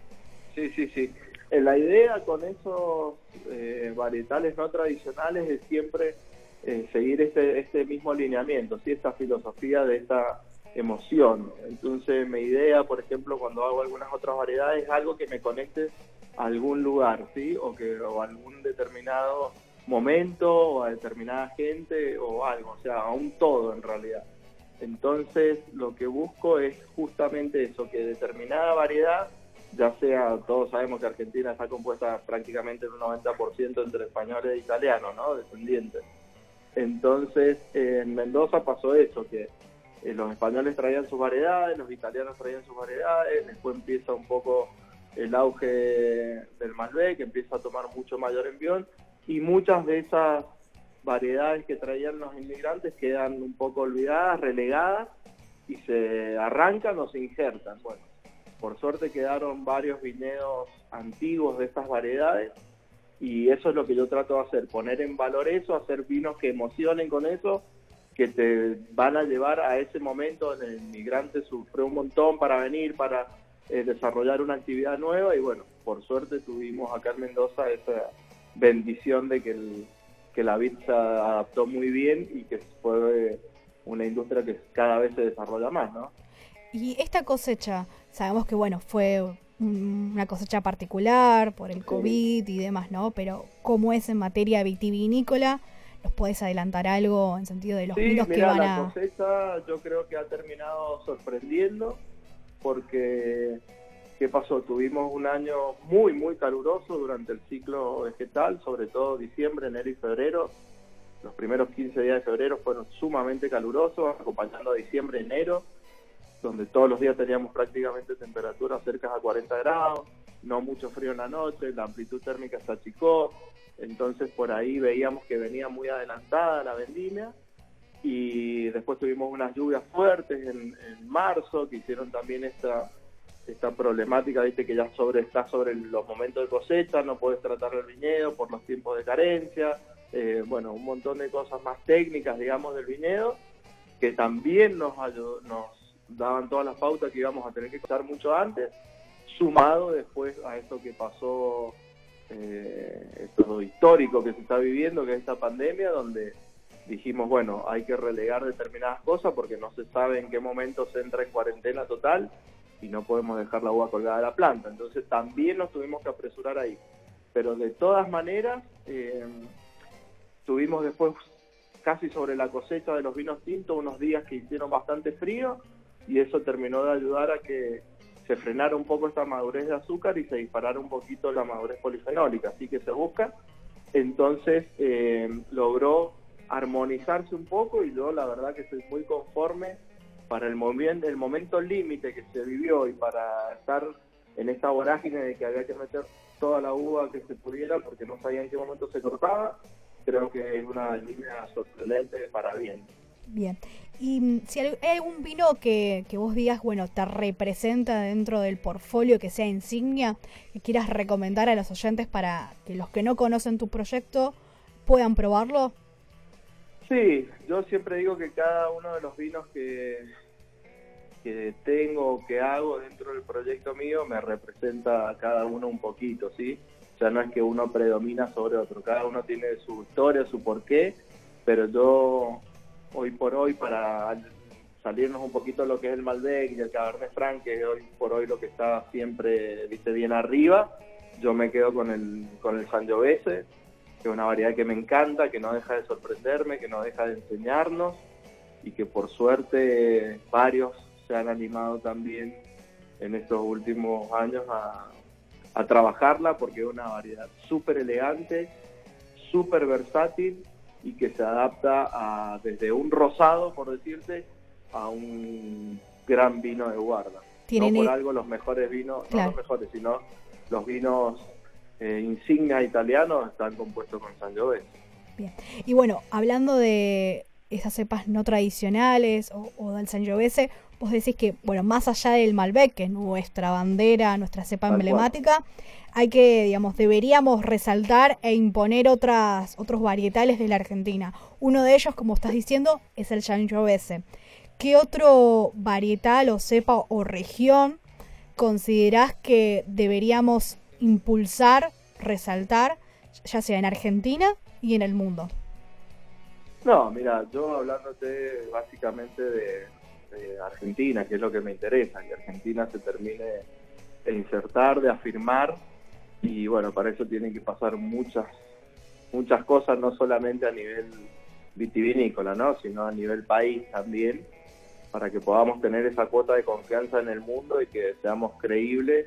Speaker 5: Sí, sí, sí. Eh, la idea con esos eh, varietales no tradicionales es siempre eh, seguir este, este mismo alineamiento, ¿sí? esta filosofía de esta emoción. Entonces mi idea, por ejemplo, cuando hago algunas otras variedades, es algo que me conecte a algún lugar, ¿sí? O que o algún determinado momento o a determinada gente o algo, o sea, a un todo en realidad. Entonces lo que busco es justamente eso, que determinada variedad, ya sea, todos sabemos que Argentina está compuesta prácticamente en un 90% entre españoles e italianos, ¿no? Descendientes. Entonces en Mendoza pasó eso, que eh, los españoles traían sus variedades, los italianos traían sus variedades, después empieza un poco el auge del Malbec, empieza a tomar mucho mayor envión y muchas de esas variedades que traían los inmigrantes quedan un poco olvidadas, relegadas y se arrancan o se injertan. Bueno, por suerte quedaron varios viñedos antiguos de estas variedades y eso es lo que yo trato de hacer, poner en valor eso, hacer vinos que emocionen con eso, que te van a llevar a ese momento en el inmigrante sufrió un montón para venir, para eh, desarrollar una actividad nueva y bueno, por suerte tuvimos acá en Mendoza esa bendición de que, el, que la vid se adaptó muy bien y que fue una industria que cada vez se desarrolla más, ¿no?
Speaker 2: Y esta cosecha, sabemos que bueno, fue una cosecha particular por el COVID y demás, ¿no? Pero ¿cómo es en materia vitivinícola? ¿Nos puedes adelantar algo en sentido de los vinos que van
Speaker 5: a...? la cosecha yo creo que ha terminado sorprendiendo porque ¿Qué pasó? Tuvimos un año muy, muy caluroso durante el ciclo vegetal, sobre todo diciembre, enero y febrero. Los primeros 15 días de febrero fueron sumamente calurosos, acompañando a diciembre, enero. donde todos los días teníamos prácticamente temperaturas cerca a 40 grados, no mucho frío en la noche, la amplitud térmica se achicó, entonces por ahí veíamos que venía muy adelantada la vendimia y después tuvimos unas lluvias fuertes en, en marzo que hicieron también esta esta problemática, viste que ya sobre está sobre los momentos de cosecha, no puedes tratar el viñedo por los tiempos de carencia, eh, bueno, un montón de cosas más técnicas, digamos, del viñedo, que también nos, nos daban todas las pautas que íbamos a tener que usar mucho antes, sumado después a esto que pasó, eh, esto histórico que se está viviendo, que es esta pandemia, donde dijimos, bueno, hay que relegar determinadas cosas porque no se sabe en qué momento se entra en cuarentena total y no podemos dejar la uva colgada de la planta. Entonces también nos tuvimos que apresurar ahí. Pero de todas maneras, eh, tuvimos después casi sobre la cosecha de los vinos tintos unos días que hicieron bastante frío y eso terminó de ayudar a que se frenara un poco esta madurez de azúcar y se disparara un poquito la madurez polifenólica, así que se busca. Entonces eh, logró armonizarse un poco y yo la verdad que estoy muy conforme para el, momento, el momento límite que se vivió y para estar en esta vorágine de que había que meter toda la uva que se pudiera porque no sabía en qué momento se cortaba, creo que es una línea sorprendente para bien.
Speaker 2: Bien. Y mm, si hay algún vino que, que, vos digas, bueno, te representa dentro del portfolio, que sea insignia, que quieras recomendar a los oyentes para que los que no conocen tu proyecto puedan probarlo.
Speaker 5: Sí, yo siempre digo que cada uno de los vinos que, que tengo o que hago dentro del proyecto mío me representa a cada uno un poquito, ¿sí? O sea, no es que uno predomina sobre otro, cada uno tiene su historia, su porqué, pero yo hoy por hoy para salirnos un poquito de lo que es el Malbec y el Cabernet Franc, que hoy por hoy lo que está siempre, viste, bien arriba, yo me quedo con el, con el Sangiovese, que es una variedad que me encanta, que no deja de sorprenderme, que no deja de enseñarnos y que por suerte varios se han animado también en estos últimos años a, trabajarla porque es una variedad súper elegante, súper versátil y que se adapta a, desde un rosado, por decirte, a un gran vino de guarda. No por algo los mejores vinos, no los mejores, sino los vinos eh, insignia italiano están compuestos con Sangiovese.
Speaker 2: Bien. Y bueno, hablando de esas cepas no tradicionales o, del Sangiovese, vos decís que, bueno, más allá del Malbec, que es nuestra bandera, nuestra cepa emblemática, hay que, digamos, deberíamos resaltar e imponer otras, otros varietales de la Argentina. Uno de ellos, como estás diciendo, es el Sangiovese. ¿Qué otro varietal o cepa o región considerás que deberíamos impulsar, resaltar, ya sea en Argentina y en el mundo?
Speaker 5: No, mira, yo hablándote básicamente de, Argentina, que es lo que me interesa, que Argentina se termine de insertar, de afirmar, y bueno, para eso tienen que pasar muchas, muchas cosas, no solamente a nivel vitivinícola, ¿no? sino a nivel país también, para que podamos tener esa cuota de confianza en el mundo y que seamos creíbles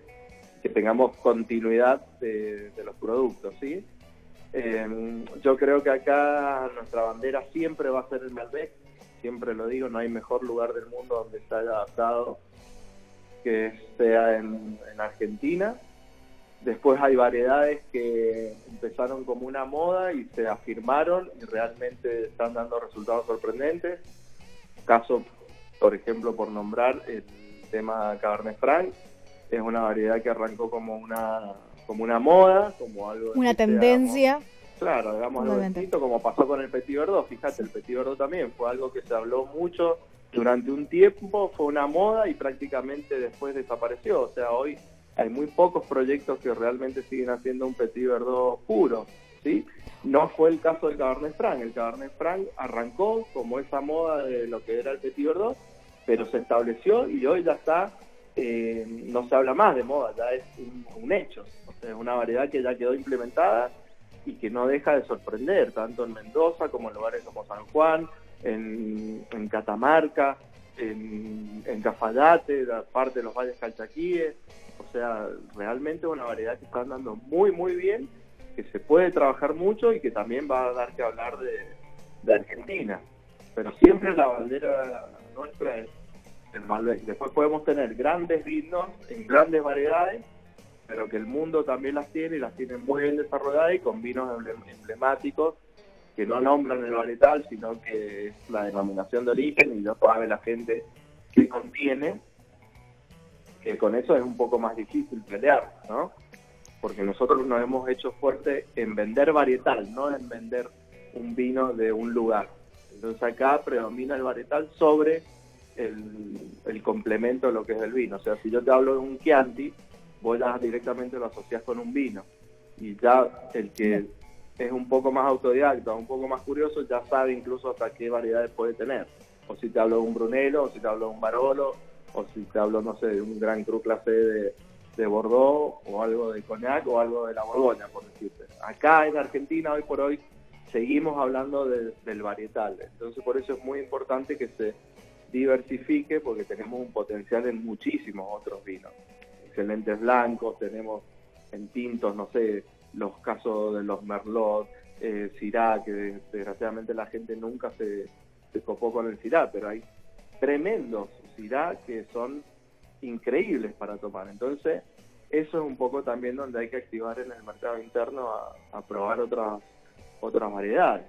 Speaker 5: que tengamos continuidad de, los productos, ¿sí? Eh, yo creo que acá nuestra bandera siempre va a ser el Malbec, siempre lo digo, no hay mejor lugar del mundo donde se adaptado que sea en, Argentina. Después hay variedades que empezaron como una moda y se afirmaron y realmente están dando resultados sorprendentes. Caso, por ejemplo, por nombrar el tema Cabernet Franc, es una variedad que arrancó como una como una moda, como algo...
Speaker 2: Una tendencia.
Speaker 5: claro, digamos algo distinto, como pasó con el Petit Verdot. Fíjate, el Petit Verdot también fue algo que se habló mucho durante un tiempo, fue una moda y prácticamente después desapareció. O sea, hoy hay muy pocos proyectos que realmente siguen haciendo un Petit Verdot puro, ¿sí? No fue el caso del Cabernet Franc. El Cabernet Franc arrancó como esa moda de lo que era el Petit Verdot, pero se estableció y hoy ya está eh, no se habla más de moda, ya es un, hecho. es una variedad que ya quedó implementada y que no deja de sorprender, tanto en Mendoza como en lugares como San Juan, en, Catamarca, en, Cafayate, parte de los valles calchaquíes. O sea, realmente una variedad que está andando muy, muy bien, que se puede trabajar mucho y que también va a dar que hablar de, de Argentina. Pero siempre la bandera nuestra es Después podemos tener grandes vinos en grandes variedades, pero que el mundo también las tiene y las tiene muy bien desarrolladas y con vinos emblem- emblemáticos que no nombran el varietal, sino que es la denominación de origen y no sabe la gente qué contiene, que con eso es un poco más difícil pelear, ¿no? Porque nosotros nos hemos hecho fuerte en vender varietal, no en vender un vino de un lugar. Entonces acá predomina el varietal sobre el, el complemento de lo que es el vino. O sea, si yo te hablo de un Chianti, vos ya directamente lo asocias con un vino. Y ya el que es un poco más autodidacta, un poco más curioso, ya sabe incluso hasta qué variedades puede tener. O si te hablo de un Brunello, o si te hablo de un Barolo, o si te hablo, no sé, de un Gran Cru Clase de, de Bordeaux, o algo de Cognac, o algo de la Borgoña, por decirte. Acá en Argentina, hoy por hoy, seguimos hablando de- del varietal. Entonces, por eso es muy importante que se diversifique, porque tenemos un potencial en muchísimos otros vinos. Excelentes blancos, tenemos en tintos, no sé, los casos de los Merlot, eh, Syrah, que desgraciadamente la gente nunca se, se copó con el Syrah, pero hay tremendos Syrah que son increíbles para tomar. Entonces, eso es un poco también donde hay que activar en el mercado interno a, a probar otras otras variedades.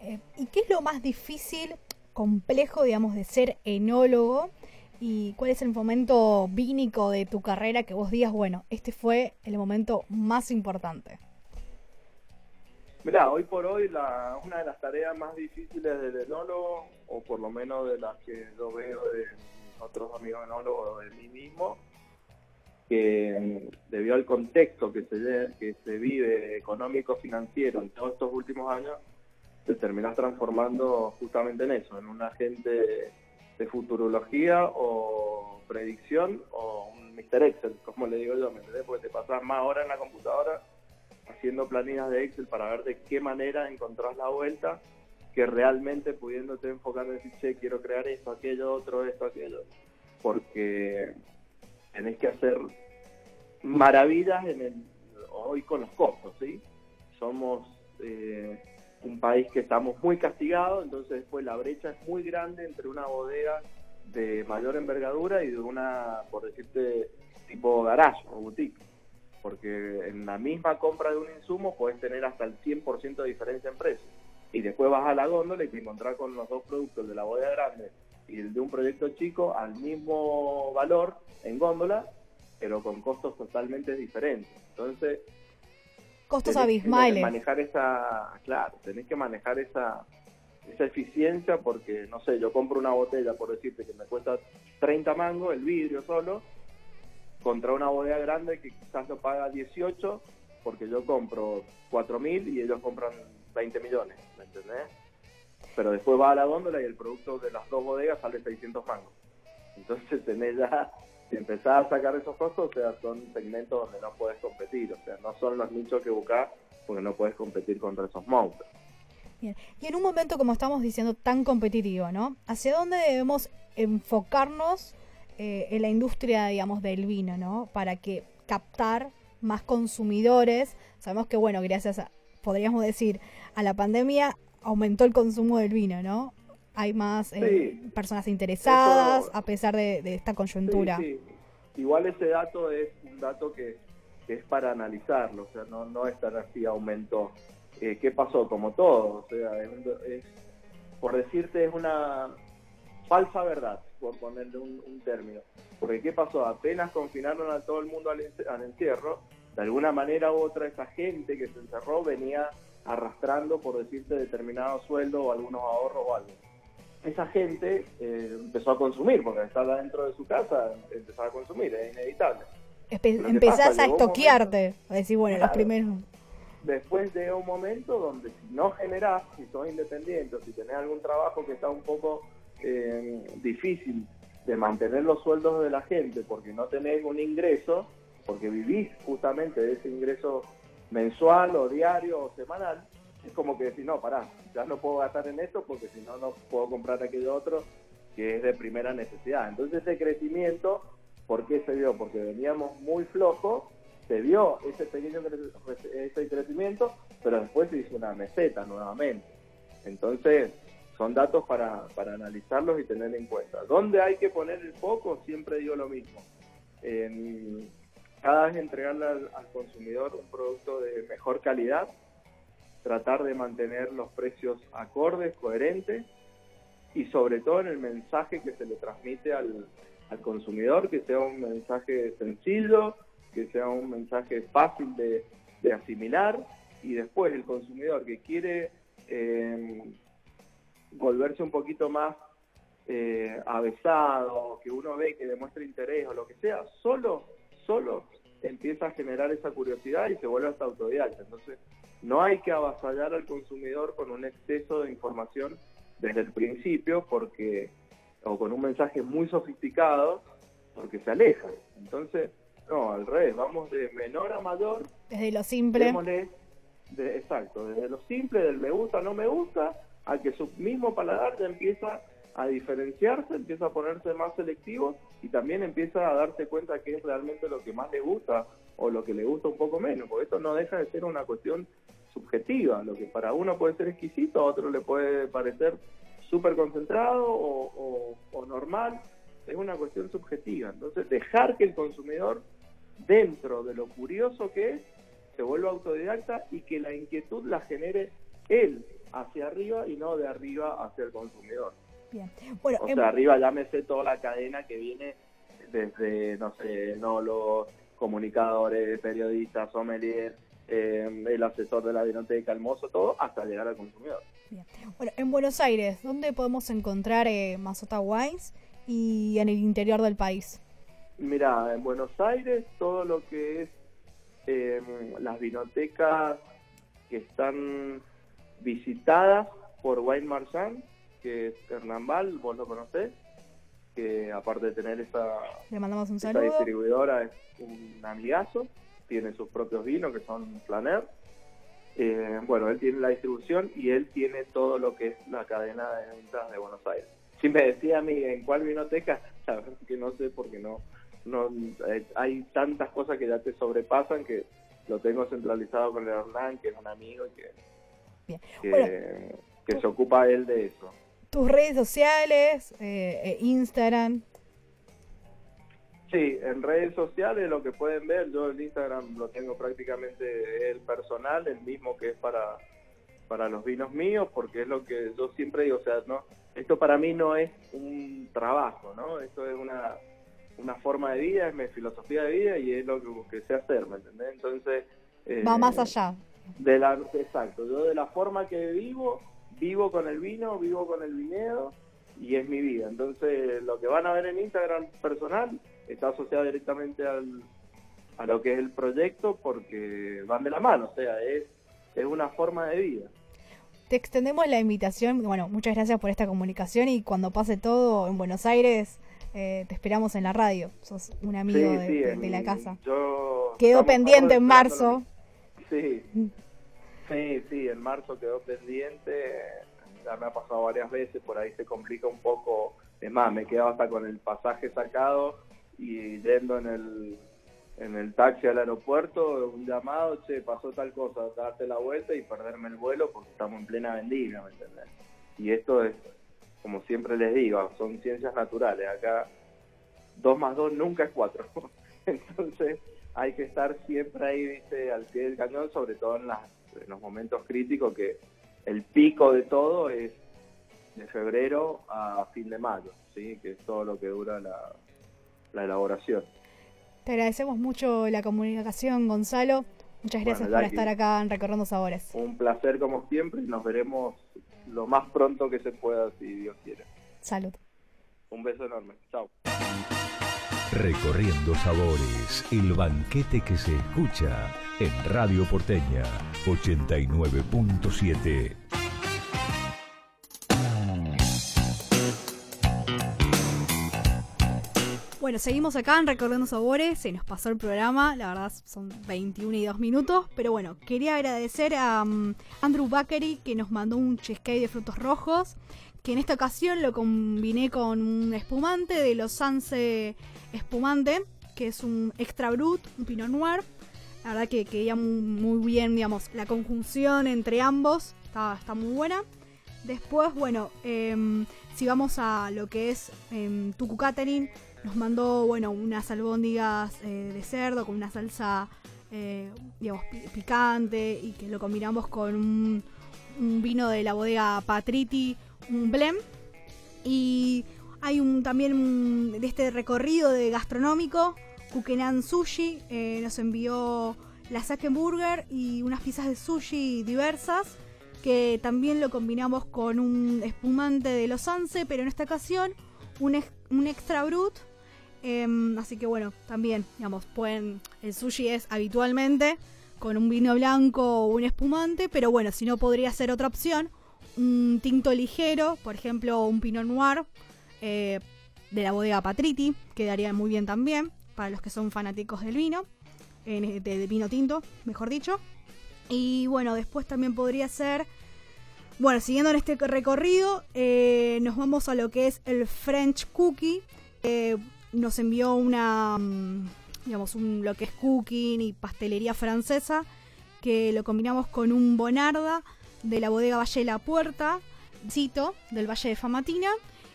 Speaker 2: Eh, ¿Y qué es lo más difícil, complejo, digamos, de ser enólogo? ¿Y cuál es el momento vínico de tu carrera que vos digas, bueno, este fue el momento más importante?
Speaker 5: Mirá, hoy por hoy la, una de las tareas más difíciles del enólogo, o por lo menos de las que yo veo de otros amigos enólogos de mí mismo, que mm, debido al contexto que se, que se vive económico-financiero en todos estos últimos años, se termina transformando justamente en eso, en un agente de futurología o predicción o un Mr. Excel, como le digo yo, ¿me entendés? Porque te pasas más horas en la computadora haciendo planillas de Excel para ver de qué manera encontrás la vuelta que realmente pudiéndote enfocar en decir, che, quiero crear esto, aquello, otro, esto, aquello. Porque tenés que hacer maravillas en el, hoy con los costos, ¿sí? Somos eh, un país que estamos muy castigados, entonces después la brecha es muy grande entre una bodega de mayor envergadura y de una, por decirte, tipo garage o boutique. Porque en la misma compra de un insumo puedes tener hasta el 100% de diferencia en precio. Y después vas a la góndola y te encontrás con los dos productos, el de la bodega grande y el de un proyecto chico, al mismo valor en góndola, pero con costos totalmente diferentes. Entonces,
Speaker 2: Costos
Speaker 5: tenés
Speaker 2: abismales.
Speaker 5: manejar esa, claro, tenés que manejar esa, esa eficiencia porque, no sé, yo compro una botella, por decirte, que me cuesta 30 mangos, el vidrio solo, contra una bodega grande que quizás lo paga 18, porque yo compro 4.000 y ellos compran 20 millones, ¿me entendés? Pero después va a la góndola y el producto de las dos bodegas sale 600 mangos. Entonces tenés ya, si empezás a sacar esos costos, o sea, son segmentos donde no puedes competir, o sea, no son los nichos que buscas porque no puedes competir contra esos monstruos.
Speaker 2: Bien. Y en un momento, como estamos diciendo, tan competitivo, ¿no? ¿Hacia dónde debemos enfocarnos eh, en la industria, digamos, del vino, ¿no? Para que captar más consumidores. Sabemos que, bueno, gracias a, podríamos decir, a la pandemia aumentó el consumo del vino, ¿no? Hay más eh,
Speaker 5: Sí.
Speaker 2: personas interesadas
Speaker 5: Eso-
Speaker 2: a pesar de, de esta coyuntura.
Speaker 5: Sí, sí. Igual ese dato es un dato que, que es para analizarlo, o sea, no, no es tan así aumentó. Eh, ¿Qué pasó? Como todo, o sea, es, por decirte, es una falsa verdad, por ponerle un, un término. Porque ¿qué pasó? Apenas confinaron a todo el mundo al, al encierro, de alguna manera u otra esa gente que se encerró venía arrastrando, por decirte, determinado sueldo o algunos ahorros o algo esa gente eh, empezó a consumir, porque estaba dentro de su casa, empezó a consumir, es inevitable.
Speaker 2: Espe-
Speaker 5: Pero ¿qué
Speaker 2: empezás
Speaker 5: pasa?
Speaker 2: a estoquearte. A decir, bueno, los primeros.
Speaker 5: Después llega un momento donde si no generás, si sos independiente, o si tenés algún trabajo que está un poco eh, difícil de mantener los sueldos de la gente, porque no tenés un ingreso, porque vivís justamente de ese ingreso mensual o diario o semanal, es como que decir, no, pará, ya no puedo gastar en esto porque si no, no puedo comprar aquello otro que es de primera necesidad. Entonces ese crecimiento, ¿por qué se dio? Porque veníamos muy flojos, se vio ese pequeño ese crecimiento, pero después se hizo una meseta nuevamente. Entonces son datos para, para analizarlos y tener en cuenta. ¿Dónde hay que poner el foco? Siempre digo lo mismo. Cada vez entregarle al consumidor un producto de mejor calidad, tratar de mantener los precios acordes, coherentes y sobre todo en el mensaje que se le transmite al, al consumidor, que sea un mensaje sencillo, que sea un mensaje fácil de, de asimilar y después el consumidor que quiere eh, volverse un poquito más eh, avesado, que uno ve que demuestra interés o lo que sea, solo, solo empieza a generar esa curiosidad y se vuelve hasta autodidacta. Entonces, no hay que avasallar al consumidor con un exceso de información desde el principio, porque o con un mensaje muy sofisticado, porque se aleja. Entonces, no, al revés, vamos de menor a mayor.
Speaker 2: Desde lo simple.
Speaker 5: démosle de- exacto, desde lo simple, del me gusta, no me gusta, a que su mismo paladar ya empieza a diferenciarse, empieza a ponerse más selectivo y también empieza a darse cuenta que es realmente lo que más le gusta o lo que le gusta un poco menos, porque esto no deja de ser una cuestión subjetiva, lo que para uno puede ser exquisito, a otro le puede parecer súper concentrado o, o- o normal, es una cuestión subjetiva, entonces dejar que el consumidor, dentro de lo curioso que es, se vuelva autodidacta y que la inquietud la genere él hacia arriba y no de arriba hacia el consumidor.
Speaker 2: Bien. Bueno,
Speaker 5: O
Speaker 2: em-
Speaker 5: sea, arriba ya me sé toda la cadena que viene desde, no sé, no los comunicadores, periodistas, sommelier, eh, el asesor de la biblioteca, el mozo, todo, hasta llegar al consumidor.
Speaker 2: Bien. Bueno, en Buenos Aires, ¿dónde podemos encontrar eh, Mazota Wines y en el interior del país?
Speaker 5: Mira, en Buenos Aires todo lo que es eh, las vinotecas que están visitadas por Wine Marchand, que es Hernán Val, vos lo conocés, que aparte de tener esa,
Speaker 2: Le mandamos un
Speaker 5: esa
Speaker 2: saludo.
Speaker 5: distribuidora es un amigazo, tiene sus propios vinos que son Flaner. Eh, bueno, él tiene la distribución y él tiene todo lo que es la cadena de ventas de Buenos Aires. Si me decía a mí en cuál vinoteca, la verdad es que no sé porque no, no eh, hay tantas cosas que ya te sobrepasan que lo tengo centralizado con el Hernán, que es un amigo y que,
Speaker 2: Bien.
Speaker 5: que,
Speaker 2: Bueno.
Speaker 5: que se ocupa él de eso.
Speaker 2: Tus redes sociales, eh, eh, Instagram.
Speaker 5: Sí, en redes sociales lo que pueden ver, yo el Instagram lo tengo prácticamente el personal, el mismo que es para, para los vinos míos, porque es lo que yo siempre digo, o sea, no, esto para mí no es un trabajo, ¿no? Esto es una, una forma de vida, es mi filosofía de vida y es lo que, que sé hacer, ¿me entendés? Entonces... eh,
Speaker 2: Va más allá.
Speaker 5: De la, exacto, yo de la forma que vivo, vivo con el vino, vivo con el viñedo y es mi vida. Entonces, lo que van a ver en Instagram personal está asociado directamente al, a lo que es el proyecto porque van de la mano, o sea, es, es una forma de vida.
Speaker 2: Te extendemos la invitación. Bueno, muchas gracias por esta comunicación y cuando pase todo en Buenos Aires, eh, te esperamos en la radio. Sos un amigo
Speaker 5: Sí,
Speaker 2: de,
Speaker 5: sí,
Speaker 2: de-
Speaker 5: en-
Speaker 2: de la casa.
Speaker 5: yo-
Speaker 2: Quedó pendiente en marzo.
Speaker 5: Sí, sí, sí, en marzo quedó pendiente, ya me ha pasado varias veces, por ahí se complica un poco, es más, me quedaba hasta con el pasaje sacado y yendo en el, en el taxi al aeropuerto, un llamado, che, pasó tal cosa, darte la vuelta y perderme el vuelo porque estamos en plena vendimia, ¿me entendés? Y esto es, como siempre les digo, son ciencias naturales, acá dos más dos nunca es cuatro. Entonces hay que estar siempre ahí, viste, al pie del cañón, sobre todo en, las, en los momentos críticos que el pico de todo es de febrero a fin de mayo, ¿sí? que es todo lo que dura la, la elaboración.
Speaker 2: Te agradecemos mucho la comunicación, Gonzalo. Muchas gracias
Speaker 5: Bueno,
Speaker 2: por estar acá en Recorriendo Sabores.
Speaker 5: Un placer como siempre y nos veremos lo más pronto que se pueda, si Dios quiere.
Speaker 2: Salud.
Speaker 5: Un beso enorme. Chao.
Speaker 1: Recorriendo Sabores, el banquete que se escucha en Radio Porteña 89.7.
Speaker 2: Bueno, seguimos acá en Recorriendo Sabores. Se nos pasó el programa. La verdad son 21 y 2 minutos. Pero bueno, quería agradecer a um, Andrew Bakery que nos mandó un cheesecake de frutos rojos. Que en esta ocasión lo combiné con un espumante de los Sanse Espumante. Que es un extra brut, un pinot noir. La verdad que quería muy, muy bien, digamos, la conjunción entre ambos. Está, está muy buena. Después, bueno, em, si vamos a lo que es em, Tucu Catering, nos mandó, bueno, unas albóndigas eh, de cerdo con una salsa, eh, digamos, pi- picante y que lo combinamos con un, un vino de la bodega Patriti, un blend. Y hay un también un- de este recorrido de gastronómico, Kukenan Sushi eh, nos envió la Sake Burger y unas piezas de sushi diversas que también lo combinamos con un espumante de los Anse, pero en esta ocasión un, un extra brut. Em, así que bueno, también, digamos, pueden. El sushi es habitualmente con un vino blanco o un espumante, pero bueno, si no podría ser otra opción, un tinto ligero, por ejemplo, un pinot noir eh, de la bodega Patriti, quedaría muy bien también para los que son fanáticos del vino, eh, de, de vino tinto, mejor dicho. Y bueno, después también podría ser, bueno, siguiendo en este recorrido, eh, nos vamos a lo que es el French Cookie. Nos envió una, mm, digamos, un, lo que es cooking y pastelería francesa, que lo combinamos con un Bonarda de la bodega Valle de la Puerta, Cito, del Valle de Famatina.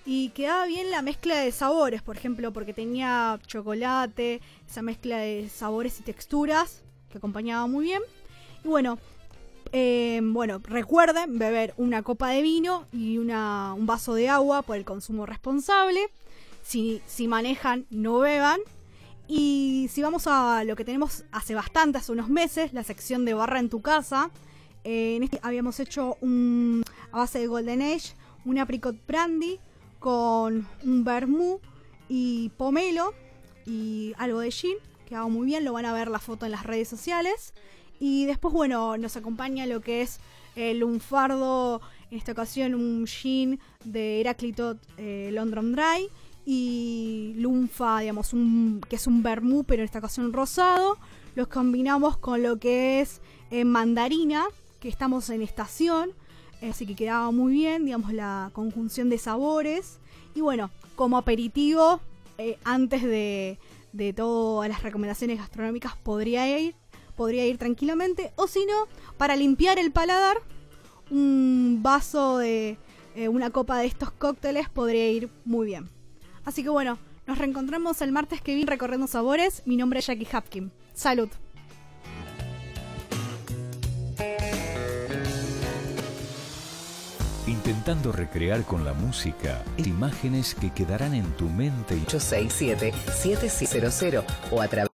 Speaker 2: Y quedaba bien la mezcla de sabores, por ejemplo, porque tenía chocolate, esa mezcla de sabores y texturas que acompañaba muy bien. Y bueno, eh, bueno, recuerden beber una copa de vino y una, un vaso de agua por el consumo responsable. Si, si manejan, no beban. Y si vamos a lo que tenemos hace bastante, hace unos meses, la sección de barra en tu casa. eh, en este habíamos hecho un, a base de Golden Age, un apricot brandy con un vermouth y pomelo y algo de gin. Quedaba muy bien, lo van a ver la foto en las redes sociales. Y después, bueno, nos acompaña lo que es el lunfardo, en esta ocasión un gin de Heraclito eh, Dry y lunfa, digamos, que es un vermouth, pero en esta ocasión rosado. Los combinamos con lo que es eh, mandarina, que estamos en estación, eh, así que quedaba muy bien, digamos, la conjunción de sabores. Y bueno, como aperitivo, eh, antes de, de todas las recomendaciones gastronómicas, podría ir, podría ir tranquilamente. O si no, para limpiar el paladar, un vaso de eh, una copa de estos cócteles podría ir muy bien. Así que bueno, nos reencontramos el martes que viene recorriendo sabores. Mi nombre es Jackie Hapkin. Salud.
Speaker 1: Intentando recrear con la música imágenes que quedarán en tu mente. y
Speaker 6: 867-7700 o a través